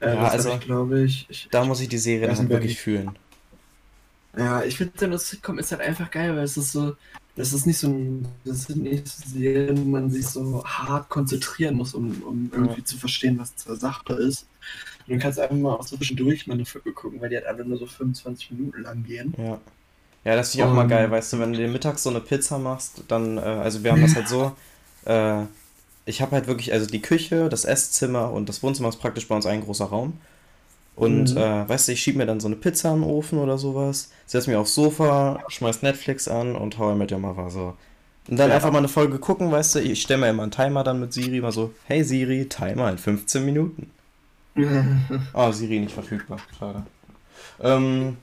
Äh, ja, also glaube ich, ich, Da muss ich die Serie dann wirklich fühlen. Ja, ich finde dann das Sitcom ist halt einfach geil, weil es ist so, das ist nicht so ein, das sind nicht Serien, wo man sich so hart konzentrieren muss, um, um irgendwie ja. zu verstehen, was zur Sache ist. Und du kannst einfach mal auch so zwischendurch mal eine Folge gucken, weil die halt alle nur so 25 Minuten lang gehen. Ja. Ja, das finde ich auch um, mal geil, weißt du, wenn du dir mittags so eine Pizza machst, dann, äh, also wir haben das halt so, *laughs* äh, ich habe halt wirklich, also die Küche, das Esszimmer und das Wohnzimmer ist praktisch bei uns ein großer Raum. Und, mhm. äh, weißt du, ich schiebe mir dann so eine Pizza in den Ofen oder sowas, setze mich aufs Sofa, schmeiß Netflix an und hau mit der Mother so. Und dann ja. einfach mal eine Folge gucken, weißt du, ich stelle mir immer einen Timer dann mit Siri, mal so, hey Siri, Timer in 15 Minuten. oh, *laughs* Siri nicht verfügbar, schade. Ähm,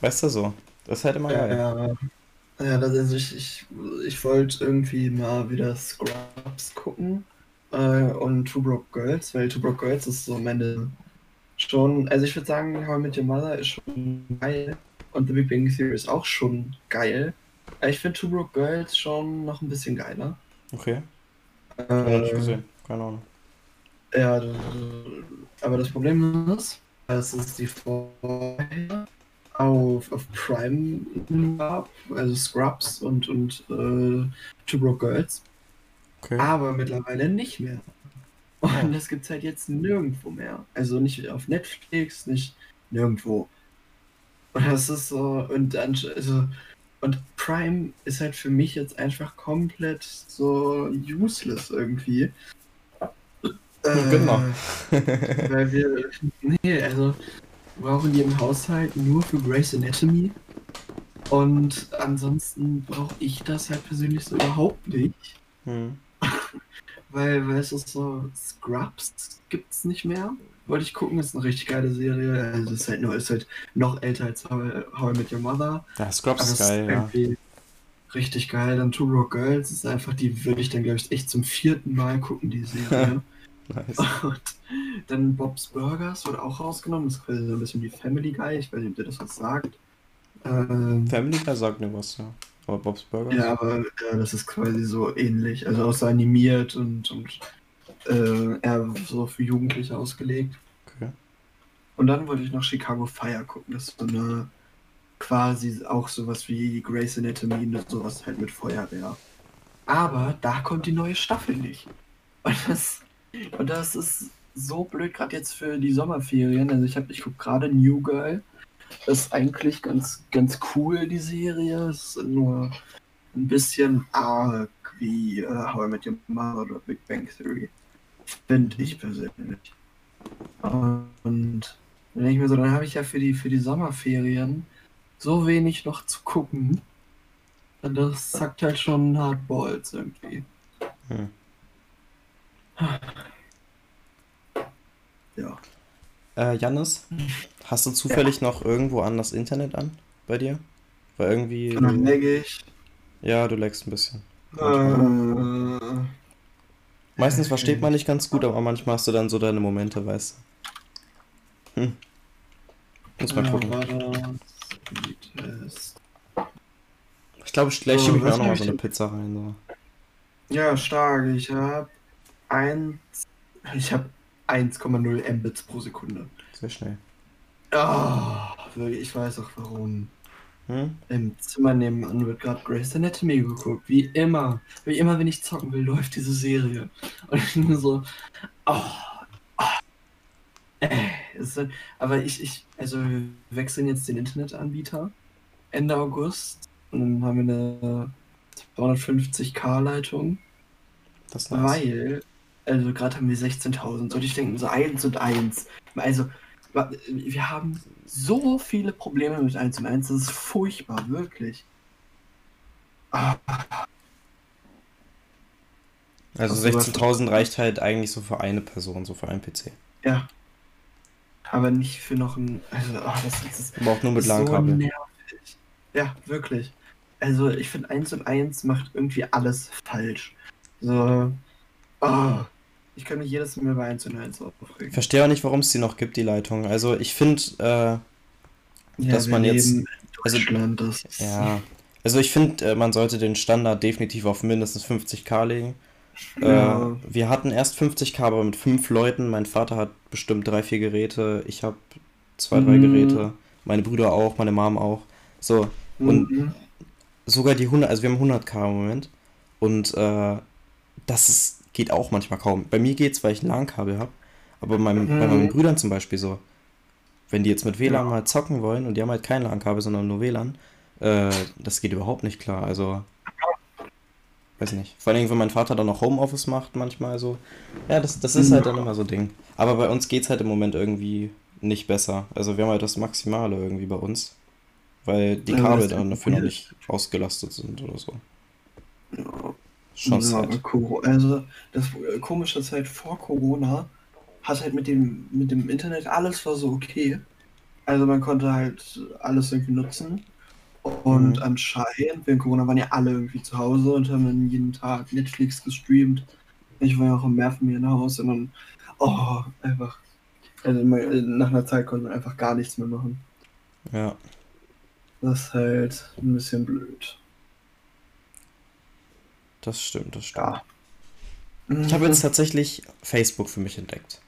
weißt du so, das ist halt immer geil. Ja, ja, also ich, ich, ich wollte irgendwie mal wieder Scrubs gucken äh, und Two Broke Girls, weil Two Broke Girls ist so meine schon, also ich würde sagen, How I Met Your Mother ist schon geil und The Big Bang Theory ist auch schon geil. Aber ich finde Two Broke Girls schon noch ein bisschen geiler. Okay. Äh, ich nicht gesehen, keine Ahnung. Ja, aber das Problem ist, es ist die vorher auf, auf Prime gab, also Scrubs und, und äh, Two Broke Girls. Okay. Aber mittlerweile nicht mehr. Und das gibt es halt jetzt nirgendwo mehr. Also nicht auf Netflix, nicht nirgendwo. Und das ist so, und dann, also, und Prime ist halt für mich jetzt einfach komplett so useless irgendwie. Äh, genau. weil wir, nee, also, brauchen die im Haushalt nur für Grace Anatomy. Und ansonsten brauche ich das halt persönlich so überhaupt nicht. Hm. *laughs* weil, weil es ist so, Scrubs gibt es nicht mehr wollte ich gucken, ist eine richtig geile Serie. Also ist halt nur, ist halt noch älter als How, How I Met Your Mother. Ja, Scrubs ist geil, ja. Richtig geil. Dann Two Rock Girls ist einfach, die würde ich dann, glaube ich, echt zum vierten Mal gucken, die Serie. *laughs* nice. Und dann Bob's Burgers wurde auch rausgenommen. Das ist quasi so ein bisschen wie Family Guy. Ich weiß nicht, ob dir das was sagt. Ähm, Family Guy sagt mir was, ja. Aber Bob's Burgers? Ja, aber ja, das ist quasi so ähnlich. Also auch so animiert und, und äh, eher so für Jugendliche ausgelegt. Okay. Und dann wollte ich noch Chicago Fire gucken. Das ist so eine quasi auch sowas wie Grace Anatomy, ne, sowas halt mit Feuerwehr. Aber da kommt die neue Staffel nicht. Und das, und das ist so blöd, gerade jetzt für die Sommerferien. Also ich habe, ich gucke gerade New Girl. Das ist eigentlich ganz, ganz cool, die Serie. Es ist nur ein bisschen arg wie uh, How I Met Your Mother oder Big Bang Theory. Finde ich persönlich. Und dann denke ich mir so, dann habe ich ja für die, für die Sommerferien so wenig noch zu gucken. Und das sagt halt schon Hardballs irgendwie. Hm. *sighs* Ja. Äh, Jannis, hast du zufällig ja. noch irgendwo an das Internet an bei dir? Weil irgendwie. Dann lag ich. Ja, du lagst ein bisschen. Äh, Meistens versteht man nicht ganz gut, aber manchmal hast du dann so deine Momente, weißt du. Hm. Muss mal gucken. Ich glaube, gleich schiebe ich mir auch nochmal so eine Pizza rein. So. Ja, stark. Ich habe 1. Ich habe 1,0 Mbits pro Sekunde. Sehr schnell. Oh, ich weiß auch warum. Hm? Im Zimmer nebenan wird gerade Grace Anatomy geguckt. Wie immer. Wie immer, wenn ich zocken will, läuft diese Serie. Und ich bin so, oh, oh. Äh, ist, aber ich, ich, also wir wechseln jetzt den Internetanbieter Ende August und dann haben wir eine 250k-Leitung. Das ist nice. Weil, also gerade haben wir 16.000 und ich denke so 1 und 1. Also wir haben so viele Probleme mit 1 und 1, das ist furchtbar, wirklich. Ah. Also 16.000 reicht halt eigentlich so für eine Person, so für einen PC. Ja. Aber nicht für noch ein. Also, oh, das, das ist, Aber auch nur mit LAN-Kabel. So nervig. ja, wirklich. Also ich finde 1 und 1 macht irgendwie alles falsch. So. Oh. Ich kann mich jedes Mal bei 1 und 1 aufregen. Ich verstehe auch nicht, warum es die noch gibt, die Leitung. Also ich finde, äh, ja, dass man jetzt. Also, *laughs* ja. Also ich finde, äh, man sollte den Standard definitiv auf mindestens 50k legen. Äh, ja. Äh, wir hatten erst 50k, aber mit fünf Leuten. Mein Vater hat bestimmt drei, vier Geräte. Ich habe zwei, drei mhm. Geräte. Meine Brüder auch, meine Mom auch. So. Und mhm. sogar die 100, also wir haben 100k im Moment. Und äh, das ist geht auch manchmal kaum. Bei mir geht's, weil ich ein LAN-Kabel habe. Aber bei, meinem, mhm. bei meinen Brüdern zum Beispiel so. Wenn die jetzt mit WLAN ja. mal zocken wollen und die haben halt kein LAN-Kabel, sondern nur WLAN, äh, das geht überhaupt nicht klar. Also, weiß nicht. Vor allem, wenn mein Vater dann noch Homeoffice macht, manchmal so. Ja, das, das ist halt dann immer so Ding. Aber bei uns geht's halt im Moment irgendwie nicht besser. Also, wir haben halt das Maximale irgendwie bei uns. Weil die Kabel dann dafür noch nicht ausgelastet sind oder so. Ja. Schon ja, Also das äh, Komische ist halt vor Corona hat halt mit dem, mit dem Internet alles war so okay. Also man konnte halt alles irgendwie nutzen. Und mhm. anscheinend, während Corona waren ja alle irgendwie zu Hause und haben dann jeden Tag Netflix gestreamt. Ich war ja auch im Meer von mir in Haus und dann, oh, einfach. Also nach einer Zeit konnte man einfach gar nichts mehr machen. Ja. Das ist halt ein bisschen blöd. Das stimmt, das stimmt. Ja. Ich habe jetzt tatsächlich Facebook für mich entdeckt.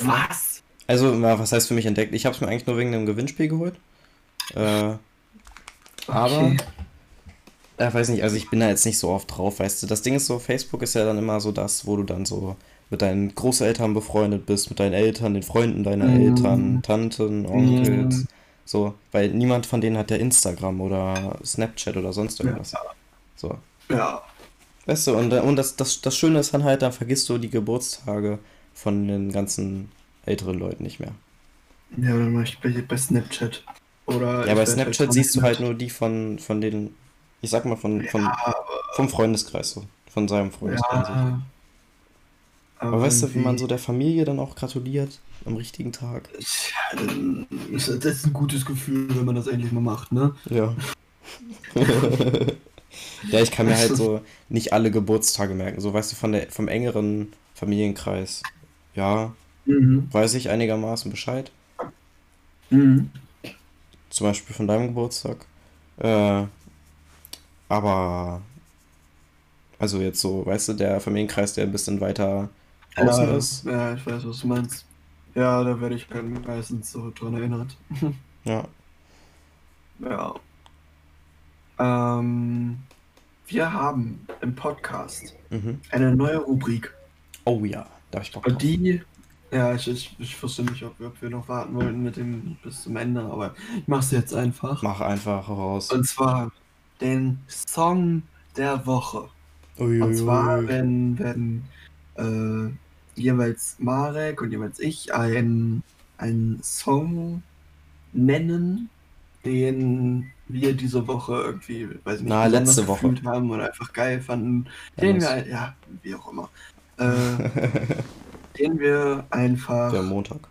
Was? Also, was heißt für mich entdeckt? Ich habe es mir eigentlich nur wegen dem Gewinnspiel geholt. Äh, aber, okay. äh, weiß nicht, also ich bin da jetzt nicht so oft drauf, weißt du. Das Ding ist so, Facebook ist ja dann immer so das, wo du dann so mit deinen Großeltern befreundet bist, mit deinen Eltern, den Freunden deiner mm. Eltern, Tanten, Onkels. Mm. So, weil niemand von denen hat ja Instagram oder Snapchat oder sonst irgendwas. Ja. So. Ja. Weißt du, und, und das, das, das Schöne ist dann halt, dann vergisst du die Geburtstage von den ganzen älteren Leuten nicht mehr. Ja, dann mach ich bei, bei Snapchat. Oder ja, bei Snapchat siehst du halt nur die von, von den, ich sag mal, von, von, ja, vom Freundeskreis so. Von seinem Freundeskreis. Ja, aber, aber weißt du, wie man so der Familie dann auch gratuliert am richtigen Tag? Ja, das ist ein gutes Gefühl, wenn man das endlich mal macht, ne? Ja. *laughs* ja, ich kann mir halt *laughs* so nicht alle Geburtstage merken. So, weißt du, von der, vom engeren Familienkreis. Ja, mhm. weiß ich einigermaßen Bescheid. Mhm. Zum Beispiel von deinem Geburtstag. Äh, aber, also jetzt so, weißt du, der Familienkreis, der ein bisschen weiter außen ja, ist. Ja, ich weiß, was du meinst. Ja, da werde ich halt meistens so dran erinnert. *laughs* ja. Ja. Ähm, wir haben im Podcast mhm. eine neue Rubrik. Oh ja, da ich Bock drauf. Und die, ja, ich, ich, ich wusste nicht, ob wir, ob wir noch warten wollten mit dem bis zum Ende, aber ich mache es jetzt einfach. Mach einfach raus. Und zwar den Song der Woche. Uiuiui. Und zwar, wenn, wenn äh, jeweils Marek und jeweils ich einen, einen Song nennen, den wir diese Woche irgendwie, weiß ich nicht, Na, letzte Woche haben oder einfach geil fanden, ja, den wir, ja, wie auch immer, äh, *laughs* den wir einfach der Montag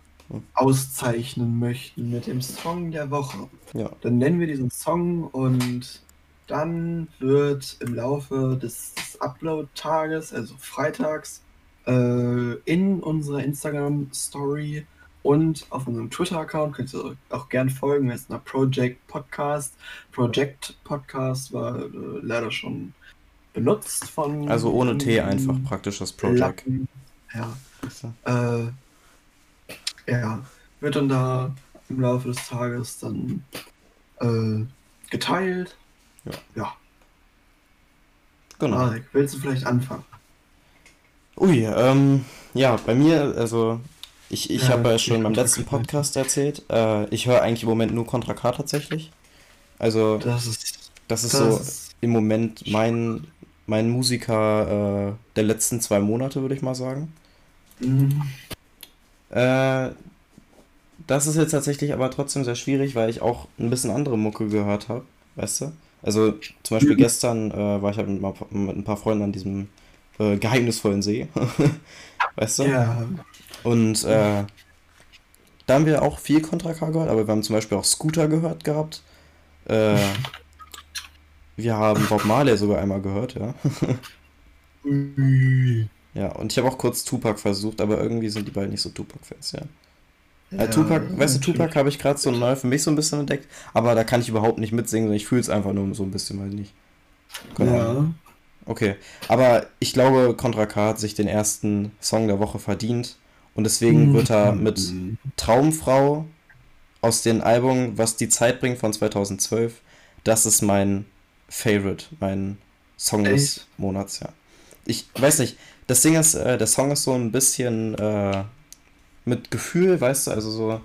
auszeichnen möchten mit dem Song der Woche. Ja. Dann nennen wir diesen Song und dann wird im Laufe des, des Upload-Tages, also freitags, äh, in unserer Instagram-Story und auf unserem Twitter-Account könnt ihr auch gern folgen. Wir sind nach Project Podcast. Project Podcast war äh, leider schon benutzt von. Also ohne T einfach praktisch das Project. Lappen. Ja. Äh, ja. Wird dann da im Laufe des Tages dann äh, geteilt. Ja. ja. Genau. Marek, willst du vielleicht anfangen? Ui, ähm, ja, bei mir, also ich, ich ja, habe ja schon beim letzten Podcast erzählt, äh, ich höre eigentlich im Moment nur Contra K tatsächlich. Also das ist, das ist das so ist im Moment mein, mein Musiker äh, der letzten zwei Monate, würde ich mal sagen. Mhm. Äh, das ist jetzt tatsächlich aber trotzdem sehr schwierig, weil ich auch ein bisschen andere Mucke gehört habe, weißt du? Also zum Beispiel mhm. gestern äh, war ich halt mit, mit ein paar Freunden an diesem äh, geheimnisvollen See. *laughs* weißt du? Ja. Und äh, da haben wir auch viel Contra K gehört, aber wir haben zum Beispiel auch Scooter gehört gehabt. Äh, wir haben Bob Marley sogar einmal gehört, ja. ja, und ich habe auch kurz Tupac versucht, aber irgendwie sind die beiden nicht so Tupac-Fans, ja. Ja, Tupac, weißt du, Tupac habe ich gerade so neu für mich so ein bisschen entdeckt, aber da kann ich überhaupt nicht mitsingen, ich fühle es einfach nur so ein bisschen, weil nicht. Genau. Ja. Okay, aber ich glaube, Contra K hat sich den ersten Song der Woche verdient und deswegen mhm. wird er mit Traumfrau aus dem Album Was die Zeit bringt von 2012, das ist mein Favorite, mein Song des Monats, ja. Ich weiß nicht, das Ding ist, äh, der Song ist so ein bisschen äh, mit Gefühl, weißt du, also so,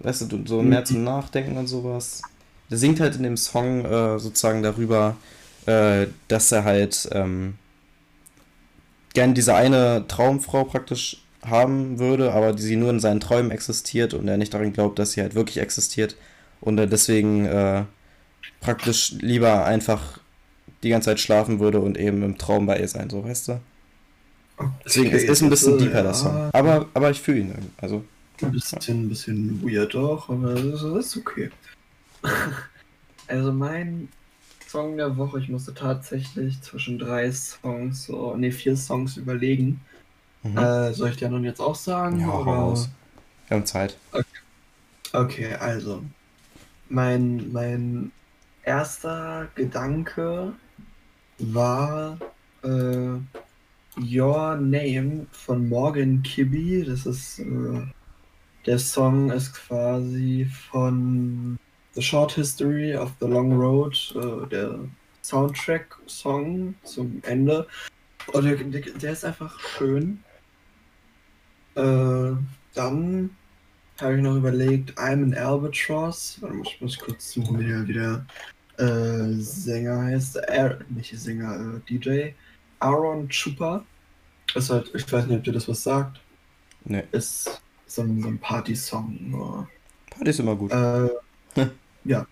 weißt du, so mehr mhm. zum Nachdenken und sowas. Der singt halt in dem Song äh, sozusagen darüber, äh, dass er halt ähm, gern diese eine Traumfrau praktisch haben würde, aber die sie nur in seinen Träumen existiert und er nicht daran glaubt, dass sie halt wirklich existiert und er deswegen äh, praktisch lieber einfach die ganze Zeit schlafen würde und eben im Traum bei ihr sein, so weißt du? Okay, deswegen es ist ein bisschen deeper ja. der Song. Aber, aber ich fühle ihn. Also, ein bisschen, ja. ein bisschen weird doch, aber das ist okay. *laughs* also mein Song der Woche. Ich musste tatsächlich zwischen drei Songs, so, nee, vier Songs überlegen. Mhm. Äh, soll ich dir nun jetzt auch sagen? Ja, oder? raus. Wir haben Zeit. Okay. okay, also. Mein, mein erster Gedanke war äh, Your Name von Morgan Kibby. Das ist äh, der Song ist quasi von The Short History of the Long Road, äh, der Soundtrack-Song zum Ende. Und der, der, der, ist einfach schön. Äh, dann habe ich noch überlegt, I'm an Albatross. Warte, muss, muss ich kurz suchen, wie der äh, Sänger heißt. Er, nicht Sänger, äh, DJ. Aaron Chupa. Ist halt, ich weiß nicht, ob dir das was sagt. Nee. Ist so ein, so ein Party-Song. Party ist immer gut. Äh, *laughs* ja.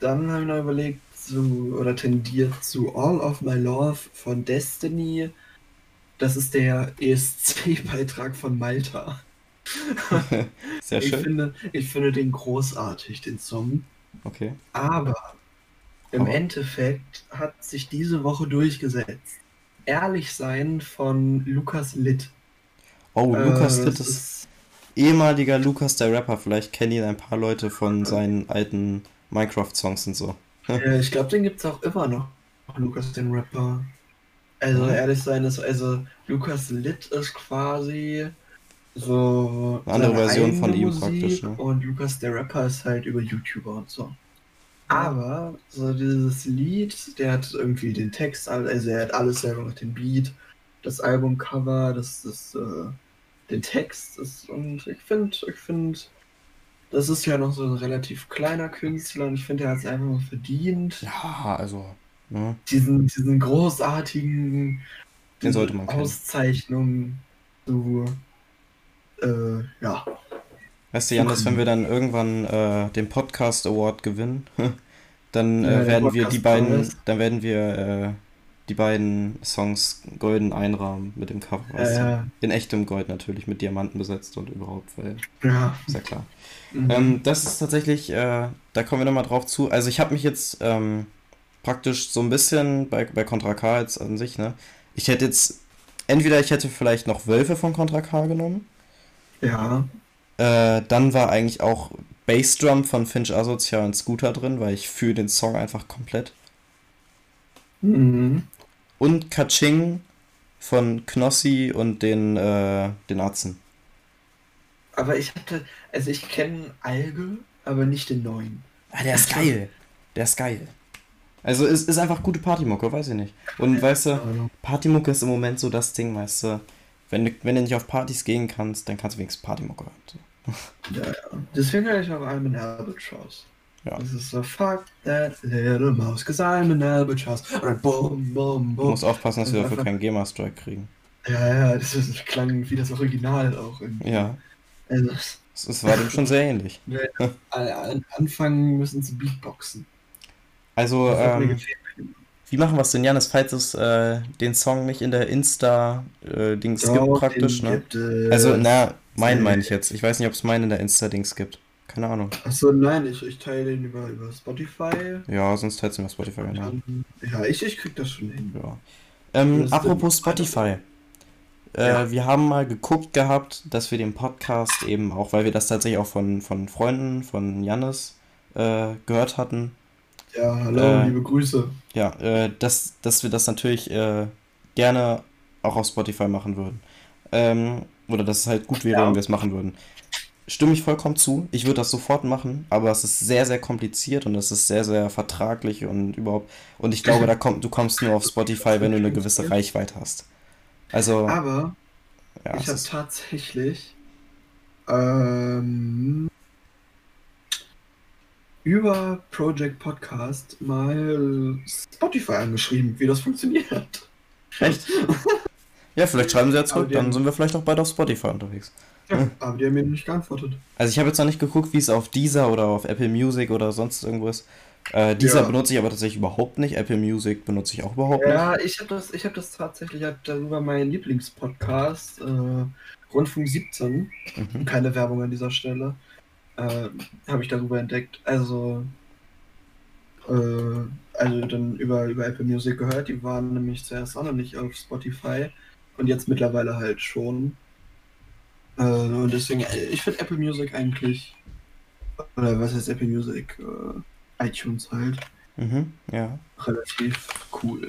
Dann habe ich noch überlegt, zu, oder tendiert zu All of My Love von Destiny. Das ist der ESC-Beitrag von Malta. *laughs* Sehr schön. Ich finde, ich finde den großartig, den Song. Okay. Aber im Aber- Endeffekt hat sich diese Woche durchgesetzt. Ehrlich sein von Lukas Litt. Oh, Lukas Äh, Litt das ist ehemaliger Lukas der Rapper. Vielleicht kennen ihn ein paar Leute von seinen alten Minecraft-Songs und so. Äh, ich glaube, den gibt es auch immer noch. Lukas, den Rapper. Also, Mhm. ehrlich sein ist, also, Lukas Litt ist quasi so. Eine andere Version von ihm Musik praktisch, ne? Und Lukas, der Rapper, ist halt über YouTuber und so. Aber so dieses Lied, der hat irgendwie den Text, also er hat alles selber noch den Beat, das Albumcover, das, das, äh, den Text ist, und ich finde, ich finde, das ist ja noch so ein relativ kleiner Künstler und ich finde, er hat es einfach mal verdient, Ja, also. Ne? diesen, diesen großartigen Den sollte man kennen. Auszeichnungen zu, äh, ja, Weißt du, Janis, wenn wir dann irgendwann äh, den Podcast Award gewinnen, *laughs* dann Ja, äh, den werden wir die beiden, dann werden wir äh, die beiden Songs golden einrahmen mit dem Cover. Weißt du? In echtem Gold natürlich, mit Diamanten besetzt und überhaupt, weil, ja, ist ja klar. mhm. Ähm, das ist tatsächlich, äh, da kommen wir nochmal drauf zu. Also ich habe mich jetzt ähm, praktisch so ein bisschen bei, bei Contra K jetzt an sich, ne? Ich hätte jetzt, entweder ich hätte vielleicht noch Wölfe von Contra K genommen. ja, Äh, dann war eigentlich auch Bassdrum von Finch Asozial und Scooter drin, weil ich fühle den Song einfach komplett. mhm. Und Kaching von Knossi und den, äh, den Atzen. Aber ich hatte, also ich kenne Alge, aber nicht den neuen. Ah, der ist geil. Der ist geil. Also es ist einfach gute Partymucke, weiß ich nicht. Und weißt du. Partymucke ist im Moment so das Ding, weißt du. Wenn du, wenn du nicht auf Partys gehen kannst, dann kannst du wenigstens Partymucke hören. So. *laughs* Ja, ja. Deswegen höre ich auch I'm an Albatross. Ja. Das ist so, fuck that little mouse, cause I'm an Albatross. Und dann bum, bum, Du musst aufpassen, dass wir dafür keinen GEMA-Strike kriegen. Ja, ja, das, ist, das klang wie das Original auch. irgendwie. Ja, Also, es, war dem schon sehr ähnlich. *laughs* an- anfangen müssen zu Beatboxen. Also, ähm. Wie machen wir es denn, Janis, falls es äh, den Song nicht in der Insta-Dings Doch, gibt praktisch, ne? gibt es. Also, na, mein Äh, meine ich jetzt. Ich weiß nicht, ob es meinen in der Insta-Dings gibt. Keine Ahnung. Achso, nein, ich, ich teile den über, über Spotify. Ja, sonst teilst du mir Spotify, genau. Ja, ich, ich krieg das schon hin. Ja. Ähm, apropos Spotify. Äh, Ja. Wir haben mal geguckt gehabt, dass wir den Podcast eben auch, weil wir das tatsächlich auch von, von Freunden, von Jannis äh, gehört hatten, Ja, hallo, Äh, liebe Grüße. ja, äh, dass, dass wir das natürlich äh, gerne auch auf Spotify machen würden. Ähm, oder dass es halt gut wäre, Ja. wenn wir es machen würden. Stimme ich vollkommen zu. Ich würde das sofort machen, aber es ist sehr, sehr kompliziert und es ist sehr, sehr vertraglich und überhaupt. Und ich glaube, da *laughs* kommt, du kommst nur auf Spotify, wenn du eine gewisse Reichweite hast. Also, Aber ja, ich habe tatsächlich ähm, über Project Podcast mal Spotify angeschrieben, wie das funktioniert. echt. Ja, vielleicht schreiben sie ja zurück, dann haben- sind wir vielleicht auch bald auf Spotify unterwegs. Ja, aber die haben mir nicht geantwortet. Also ich habe jetzt noch nicht geguckt, wie es auf Deezer oder auf Apple Music oder sonst irgendwo ist. Äh, Deezer Ja. benutze ich aber tatsächlich überhaupt nicht. Apple Music benutze ich auch überhaupt nicht. Ja, ich habe das, ich habe das tatsächlich, ich hab darüber meinen Lieblingspodcast, äh, Rundfunk 17, Mhm. keine Werbung an dieser Stelle, äh, habe ich darüber entdeckt. Also, äh, also dann über, über Apple Music gehört, die waren nämlich zuerst auch noch nicht auf Spotify und jetzt mittlerweile halt schon. Äh, und deswegen, äh, ich finde Apple Music eigentlich, oder was heißt Apple Music? Äh, iTunes halt Mhm. Ja. relativ cool.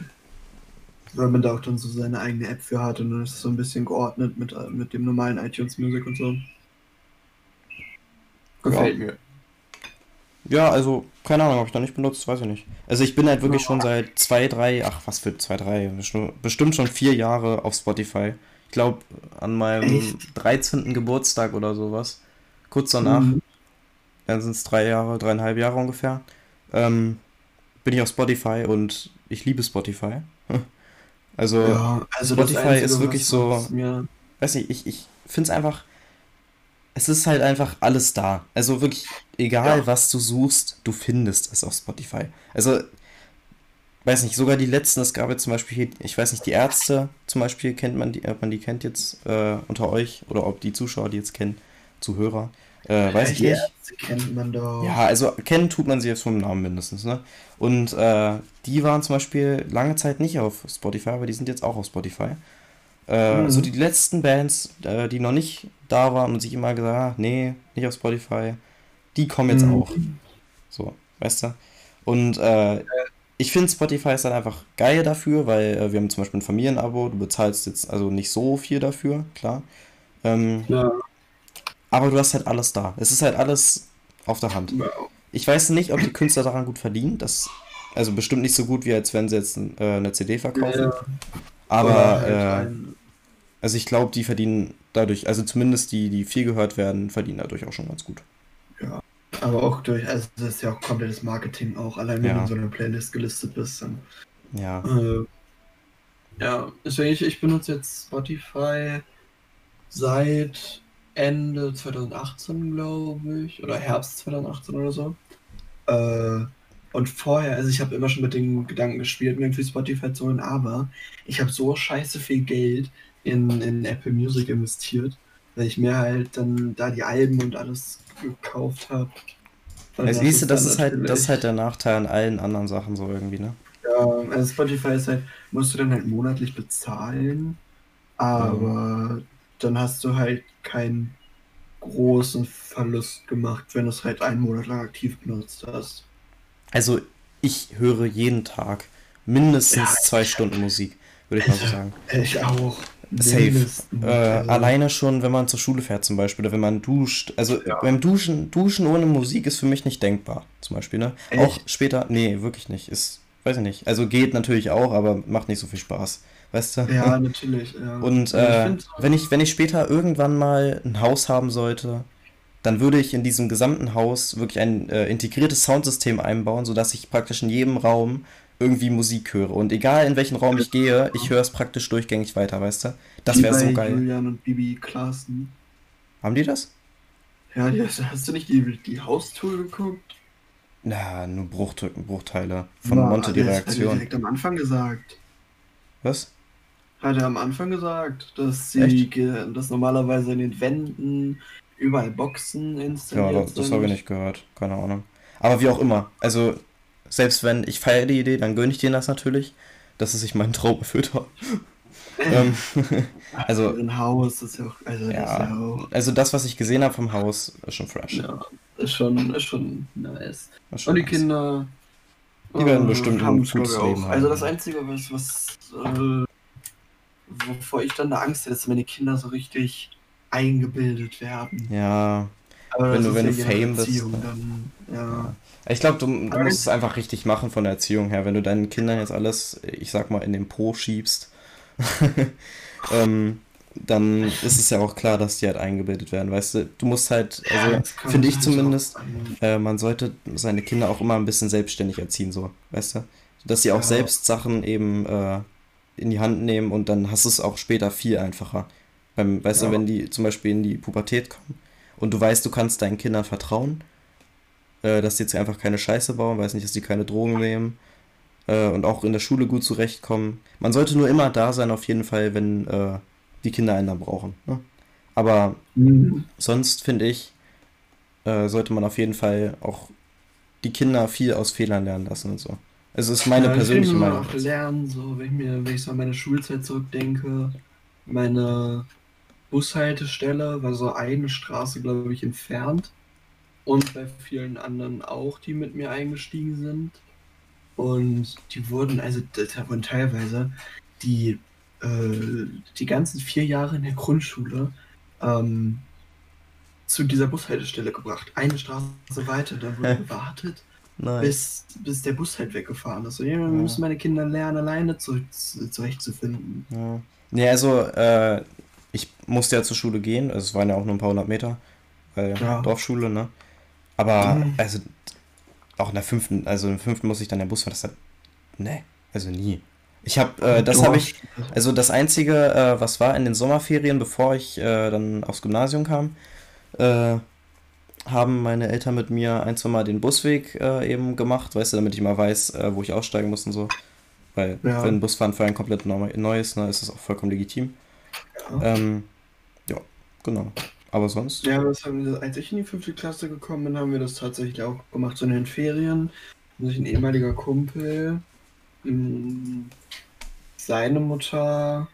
Weil man da auch dann so seine eigene App für hat und dann ist es so ein bisschen geordnet mit, äh, mit dem normalen iTunes Music und so. Gefällt mir. Ja, also, keine Ahnung, habe ich noch nicht benutzt, weiß ich nicht. Also ich bin halt wirklich schon seit zwei, drei, ach was für zwei, drei, bestimmt schon vier Jahre auf Spotify. Ich glaube, an meinem Echt? 13. Geburtstag oder sowas. Kurz danach. Mhm. Dann sind es drei Jahre, dreieinhalb Jahre ungefähr. Ähm, bin ich auf Spotify und ich liebe Spotify. *laughs* Also, ja, also Spotify Einzige, ist wirklich so. Weiß nicht, ich, ich finde es einfach. Es ist halt einfach alles da. Also wirklich, egal ja. was du suchst, du findest es auf Spotify. Also, weiß nicht, sogar die letzten, es gab jetzt zum Beispiel hier, ich weiß nicht, die Ärzte zum Beispiel, kennt man die, ob man die kennt jetzt äh, unter euch oder ob die Zuschauer die jetzt kennen, Zuhörer. Äh, weiß ich nicht. kennt man doch. Ja, also kennen tut man sie jetzt vom Namen mindestens, ne? Und äh, die waren zum Beispiel lange Zeit nicht auf Spotify, aber die sind jetzt auch auf Spotify. Äh, mhm. So die letzten Bands, äh, die noch nicht da waren und sich immer gesagt haben, nee, nicht auf Spotify, die kommen jetzt mhm. auch. So, weißt du? Und äh, ich finde Spotify ist dann einfach geil dafür, weil äh, wir haben zum Beispiel ein Familienabo, du bezahlst jetzt also nicht so viel dafür, klar. Ähm, ja. Aber du hast halt alles da. Es ist halt alles auf der Hand. Ich weiß nicht, ob die Künstler daran gut verdienen. Das, also bestimmt nicht so gut, wie als wenn sie jetzt äh, eine CD verkaufen. Ja. Aber halt äh, also ich glaube, die verdienen dadurch, also zumindest die, die viel gehört werden, verdienen dadurch auch schon ganz gut. Ja, aber auch durch, also das ist ja auch komplettes Marketing auch. Allein wenn ja. du in so einer Playlist gelistet bist, dann. Ja. Äh, ja, deswegen ich, ich benutze jetzt Spotify seit Ende 2018, glaube ich, oder Herbst 2018 oder so. Äh, und vorher, also ich habe immer schon mit den Gedanken gespielt, mir irgendwie Spotify zu holen, aber ich habe so scheiße viel Geld in, in Apple Music investiert, weil ich mir halt dann da die Alben und alles gekauft habe. Also siehst du, das ist halt, das ist halt der Nachteil an allen anderen Sachen so irgendwie, ne? Ja, also Spotify ist halt, musst du dann halt monatlich bezahlen, aber mhm dann hast du halt keinen großen Verlust gemacht, wenn du es halt einen Monat lang aktiv benutzt hast. Also ich höre jeden Tag mindestens ja, zwei Stunden Musik, würde ich mal so also, *laughs* sagen. Ich auch. Safe. Äh. Alleine schon, wenn man zur Schule fährt zum Beispiel oder wenn man duscht. Also ja. beim Duschen, Duschen ohne Musik ist für mich nicht denkbar, zum Beispiel. Ne? Auch später, nee, wirklich nicht. Ist, weiß ich nicht. Also geht natürlich auch, aber macht nicht so viel Spaß weißt du? Ja, *laughs* natürlich. Ja. Und äh, ich wenn, ich, wenn ich später irgendwann mal ein Haus haben sollte, dann würde ich in diesem gesamten Haus wirklich ein äh, integriertes Soundsystem einbauen, sodass ich praktisch in jedem Raum irgendwie Musik höre. Und egal in welchen Raum ich gehe, ich höre es praktisch durchgängig weiter, weißt du? Das wäre so geil. Julian und Bibi Klaassen. Haben die das? Ja, die, hast du nicht die, die Haustour geguckt? Na, nur Bruchteile von ja, Monte die Reaktion. Das direkt am Anfang gesagt. Was? Hat er am Anfang gesagt, dass sie dass normalerweise in den Wänden überall Boxen installiert Ja, das, das habe ich nicht gehört. Keine Ahnung. Aber wie auch immer. Also, selbst wenn ich feiere die Idee, dann gönne ich denen das natürlich, dass es sich meinen Traum erfüllt hat. *laughs* ähm, *laughs* also ein Haus ist ja auch, also, ja, das ja auch. also das, was ich gesehen habe vom Haus, ist schon fresh. Ja, ist schon, ist schon nice. Ist schon Und die nice. Kinder, die werden äh, bestimmt ein gutes Leben haben. Also das Einzige, was, was äh, wovor ich dann da Angst hätte, dass meine Kinder so richtig eingebildet werden. Ja. Aber wenn du, wenn du Fame bist. Dann, ja. Ich glaube, du, du musst es einfach richtig machen von der Erziehung her. Wenn du deinen Kindern jetzt alles, ich sag mal, in den Po schiebst, *laughs* ähm, dann ist es ja auch klar, dass die halt eingebildet werden. Weißt du, du musst halt, also ja, finde ich zumindest, äh, man sollte seine Kinder auch immer ein bisschen selbstständig erziehen, so, weißt du? Dass sie auch ja. selbst Sachen eben äh, in die Hand nehmen und dann hast du es auch später viel einfacher. Beim, weißt ja. du, wenn die zum Beispiel in die Pubertät kommen und du weißt, du kannst deinen Kindern vertrauen, äh, dass die jetzt einfach keine Scheiße bauen, weiß nicht, dass die keine Drogen nehmen äh, und auch in der Schule gut zurechtkommen. Man sollte nur immer da sein, auf jeden Fall, wenn äh, die Kinder einen dann brauchen. Ne? Aber mhm. sonst finde ich, äh, sollte man auf jeden Fall auch die Kinder viel aus Fehlern lernen lassen und so. Es ist meine ja, persönliche ich Meinung. auch lernen, so, wenn ich mir, wenn ich so an meine Schulzeit zurückdenke, meine Bushaltestelle war so eine Straße, glaube ich, entfernt. Und bei vielen anderen auch, die mit mir eingestiegen sind. Und die wurden, also da wurden teilweise die, äh, die ganzen vier Jahre in der Grundschule ähm, zu dieser Bushaltestelle gebracht. Eine Straße weiter, da wurde gewartet. Bis, bis der Bus halt weggefahren ist. Und irgendwann ja. müssen meine Kinder lernen, alleine zu, zurechtzufinden. Ja. Nee, also, äh, ich musste ja zur Schule gehen, also es waren ja auch nur ein paar hundert Meter, weil ja. Dorfschule, ne? Aber, mhm. also, auch in der fünften, also der fünften muss ich dann der Bus fahren, das hat, ne, also nie. Ich habe, äh, das habe ich, also das Einzige, äh, was war in den Sommerferien, bevor ich äh, dann aufs Gymnasium kam, äh, haben meine Eltern mit mir ein, zwei Mal den Busweg äh, eben gemacht, weißt du, damit ich mal weiß, äh, wo ich aussteigen muss und so. Weil ja. wenn Busfahren für ein komplett neu ist, ne, ist das auch vollkommen legitim. Ja. Ähm, ja, genau. Aber sonst? Ja, das haben wir, als ich in die fünfte Klasse gekommen bin, haben wir das tatsächlich auch gemacht, so in den Ferien. Muss ein ehemaliger Kumpel, mm, seine Mutter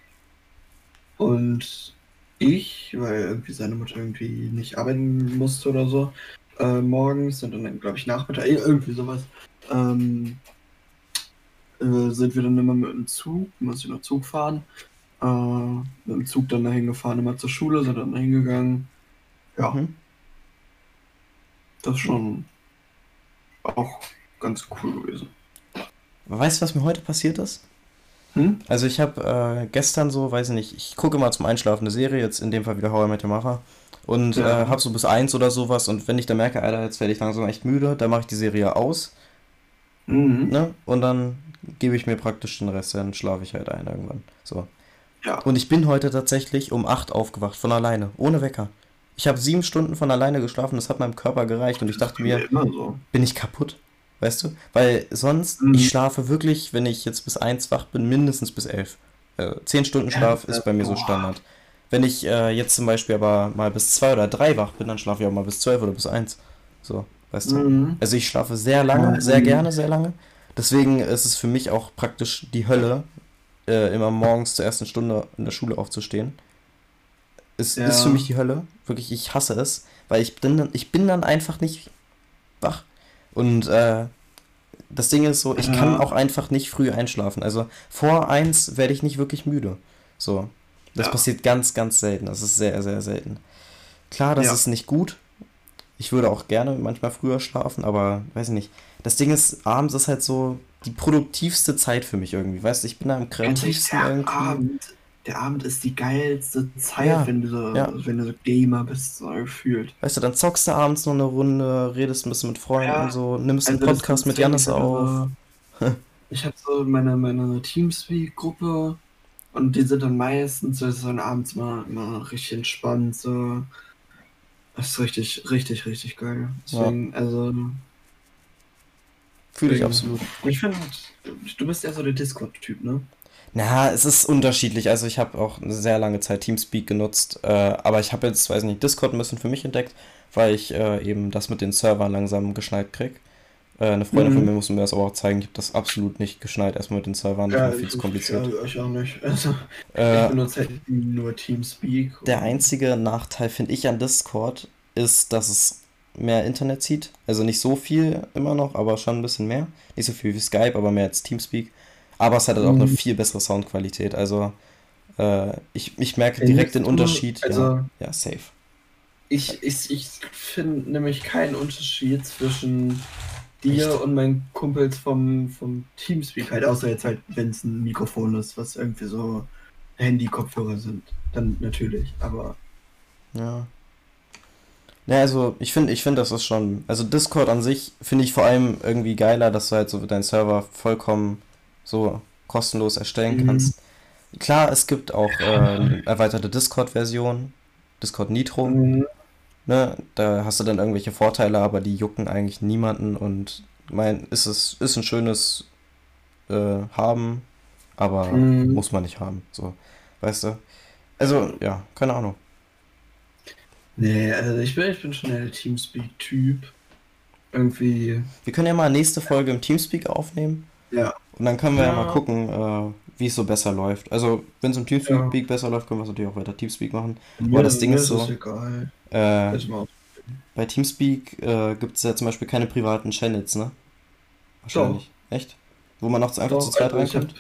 und ich, weil irgendwie seine Mutter irgendwie nicht arbeiten musste oder so, äh, morgens und dann, glaube ich, Nachmittag, eh, irgendwie sowas, ähm, äh, sind wir dann immer mit dem Zug, muss ich noch Zug fahren, äh, mit dem Zug dann dahin gefahren, immer zur Schule, sind dann dahin gegangen. Ja. Mhm. Das ist schon auch ganz cool gewesen. Weißt du, was mir heute passiert ist? Hm? Also ich habe äh, gestern so, weiß ich nicht, ich gucke mal zum Einschlafen eine Serie, jetzt in dem Fall wieder How I Met Your Mother. Und ja. äh, habe so bis eins oder sowas und wenn ich dann merke, Alter, jetzt werde ich langsam echt müde, dann mache ich die Serie aus. Mhm. Ne? Und dann gebe ich mir praktisch den Rest, dann schlafe ich halt ein irgendwann. So. Ja. Und ich bin heute tatsächlich um 8 aufgewacht, von alleine, ohne Wecker. Ich habe sieben Stunden von alleine geschlafen, das hat meinem Körper gereicht und ich dachte mir, so. bin ich kaputt? Weißt du? Weil sonst, mhm. ich schlafe wirklich, wenn ich jetzt bis 1 wach bin, mindestens bis 11. Äh, 10 Stunden Schlaf ja, ist bei mir boah. so Standard. Wenn ich äh, jetzt zum Beispiel aber mal bis 2 oder 3 wach bin, dann schlafe ich auch mal bis 12 oder bis 1. So, weißt du? Mhm. Also ich schlafe sehr lange, sehr gerne, sehr lange. Deswegen ist es für mich auch praktisch die Hölle, äh, immer morgens zur ersten Stunde in der Schule aufzustehen. Es ja. ist für mich die Hölle. Wirklich, ich hasse es, weil ich bin dann, ich bin dann einfach nicht wach. Und äh, das Ding ist so, ich ja. kann auch einfach nicht früh einschlafen. Also vor eins werde ich nicht wirklich müde. So. Das ja. passiert ganz, ganz selten. Das ist sehr, sehr selten. Klar, das ist nicht gut. Ich würde auch gerne manchmal früher schlafen, aber weiß ich nicht. Das Ding ist, abends ist halt so die produktivste Zeit für mich irgendwie. Weißt du, ich bin da am kreativsten der irgendwie. Abend, der Abend ist die geilste Zeit, ja, wenn, du so, ja. wenn du so Gamer bist, so gefühlt. Weißt du, dann zockst du abends noch eine Runde, redest ein bisschen mit Freunden ja. und so, nimmst also einen Podcast mit Janis auf. *laughs* ich habe so meine, meine Teamspeak-Gruppe und die sind dann meistens so, so abends mal, mal richtig entspannt, so. Das ist richtig, richtig, richtig geil. Deswegen, also Fühle ich absolut. Ich finde, du bist ja so der Discord-Typ, ne? Na, es ist unterschiedlich. Also ich habe auch eine sehr lange Zeit Teamspeak genutzt, äh, aber ich habe jetzt, weiß nicht, Discord ein bisschen für mich entdeckt, weil ich äh, eben das mit den Servern langsam geschneit krieg. Äh, eine Freundin mhm. von mir musste mir das aber auch zeigen. Ich habe das absolut nicht geschneit, erstmal mit den Servern. Ja, viel zu kompliziert. Ich, auch nicht. *laughs* Also, äh, ich benutze halt nur Teamspeak. Der einzige Nachteil, finde ich, an Discord ist, dass es mehr Internet zieht. Also nicht so viel immer noch, aber schon ein bisschen mehr. Nicht so viel wie Skype, aber mehr als Teamspeak. Aber es hat halt auch eine mhm. viel bessere Soundqualität. Also äh, ich, ich merke direkt den Unterschied. Also, ja, ja, safe. Ich, ich, ich finde nämlich keinen Unterschied zwischen dir Echt? und meinen Kumpels vom, vom Teamspeak halt, außer jetzt halt, wenn es ein Mikrofon ist, was irgendwie so Handy-Kopfhörer sind. Dann natürlich, aber. Ja. Ja, also ich finde, ich finde, das ist schon. Also Discord an sich finde ich vor allem irgendwie geiler, dass du halt so deinen Server vollkommen so kostenlos erstellen mhm. kannst. Klar, es gibt auch äh, erweiterte Discord-Version, Discord Nitro. Mhm. Ne, da hast du dann irgendwelche Vorteile, aber die jucken eigentlich niemanden und mein, ist es ist ein schönes äh, haben, aber mhm. muss man nicht haben. So, weißt du? Also, ja, keine Ahnung. Nee, also ich bin, ich bin schon der Teamspeak-Typ. Irgendwie. Wir können ja mal nächste Folge im Teamspeak aufnehmen. Ja. Und dann können wir ja, ja mal gucken, äh, wie es so besser läuft. Also, wenn es im Teamspeak ja. besser läuft, können wir es natürlich auch weiter Teamspeak machen. Aber das Ding ist so. Ist egal. Äh, bei Teamspeak äh, gibt es ja zum Beispiel keine privaten Channels, ne? Wahrscheinlich. Doch. Echt? Wo man noch einfach Doch, zu zweit also reinkommt?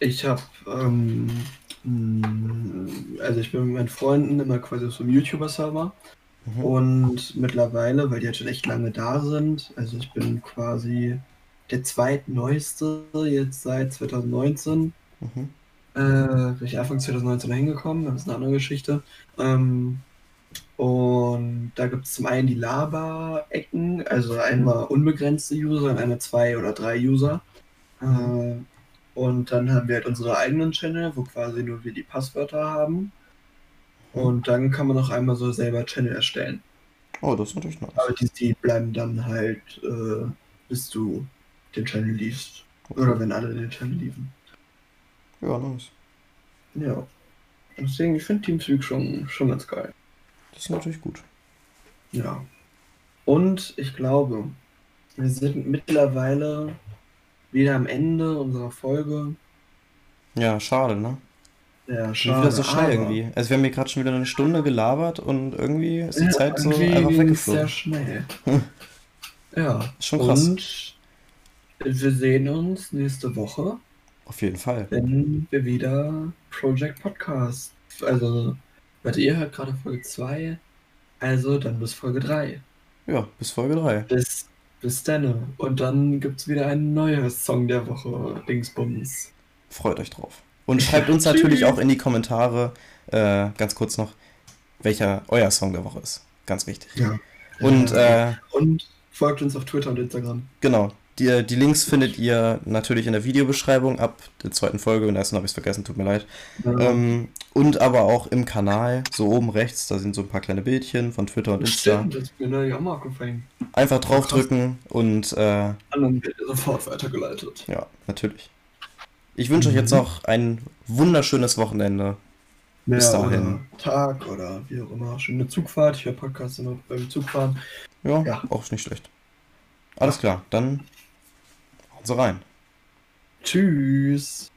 Ich habe hab, ähm, hm, also ich bin mit meinen Freunden immer quasi auf so einem YouTuber-Server. Mhm. Und mittlerweile, weil die jetzt schon echt lange da sind, also ich bin quasi der zweitneueste jetzt seit 2019. Mhm. Äh, bin ich Anfang 2019 hingekommen, das ist eine andere Geschichte. Ähm, und da gibt es zum einen die Laber-Ecken, also einmal unbegrenzte User und einmal zwei oder drei User. Äh, und dann haben wir halt unsere eigenen Channel, wo quasi nur wir die Passwörter haben. Und dann kann man auch einmal so selber Channel erstellen. Oh, das ist natürlich nice. Aber die, die bleiben dann halt, äh, bis du den Channel liefst. Okay. Oder wenn alle den Channel liefen. Ja, nice. Ja. Deswegen, ich finde Teamspeak schon, schon ganz geil. Das ist natürlich gut. Ja. Und ich glaube, wir sind mittlerweile wieder am Ende unserer Folge. Ja, schade, ne? Ja, schade. Wieder so schnell irgendwie. Also wir haben hier gerade schon wieder eine Stunde gelabert und irgendwie ist die ja, Zeit so einfach weggeflogen. sehr schnell. *laughs* ja. Ist schon krass. Und wir sehen uns nächste Woche. Auf jeden Fall. Wenn wir wieder Project Podcast. Also, warte, ihr hört gerade Folge 2. Also dann bis Folge 3. Ja, bis Folge 3. Bis, bis dann. Und dann gibt es wieder ein neues Song der Woche, Dingsbums. Freut euch drauf. Und *laughs* schreibt uns natürlich auch in die Kommentare, äh, ganz kurz noch, welcher euer Song der Woche ist. Ganz wichtig. Ja. Und, äh, und folgt uns auf Twitter und Instagram. Genau. Die, die Links findet ihr natürlich in der Videobeschreibung ab der zweiten Folge. Und ersten habe ich es vergessen, tut mir leid. Ja. Ähm, und aber auch im Kanal, so oben rechts, da sind so ein paar kleine Bildchen von Twitter und Insta. Stimmt, das ist mir neulich auch mal aufgefallen. Einfach draufdrücken und. Äh, Anderen wird sofort weitergeleitet. Ja, natürlich. Ich wünsche mhm. euch jetzt noch ein wunderschönes Wochenende. Bis ja, dahin. Oder Tag oder wie auch immer. Schöne Zugfahrt. Ich höre Podcasts immer beim Zugfahren. Ja, ja, auch nicht schlecht. Alles klar, dann so rein. Tschüss.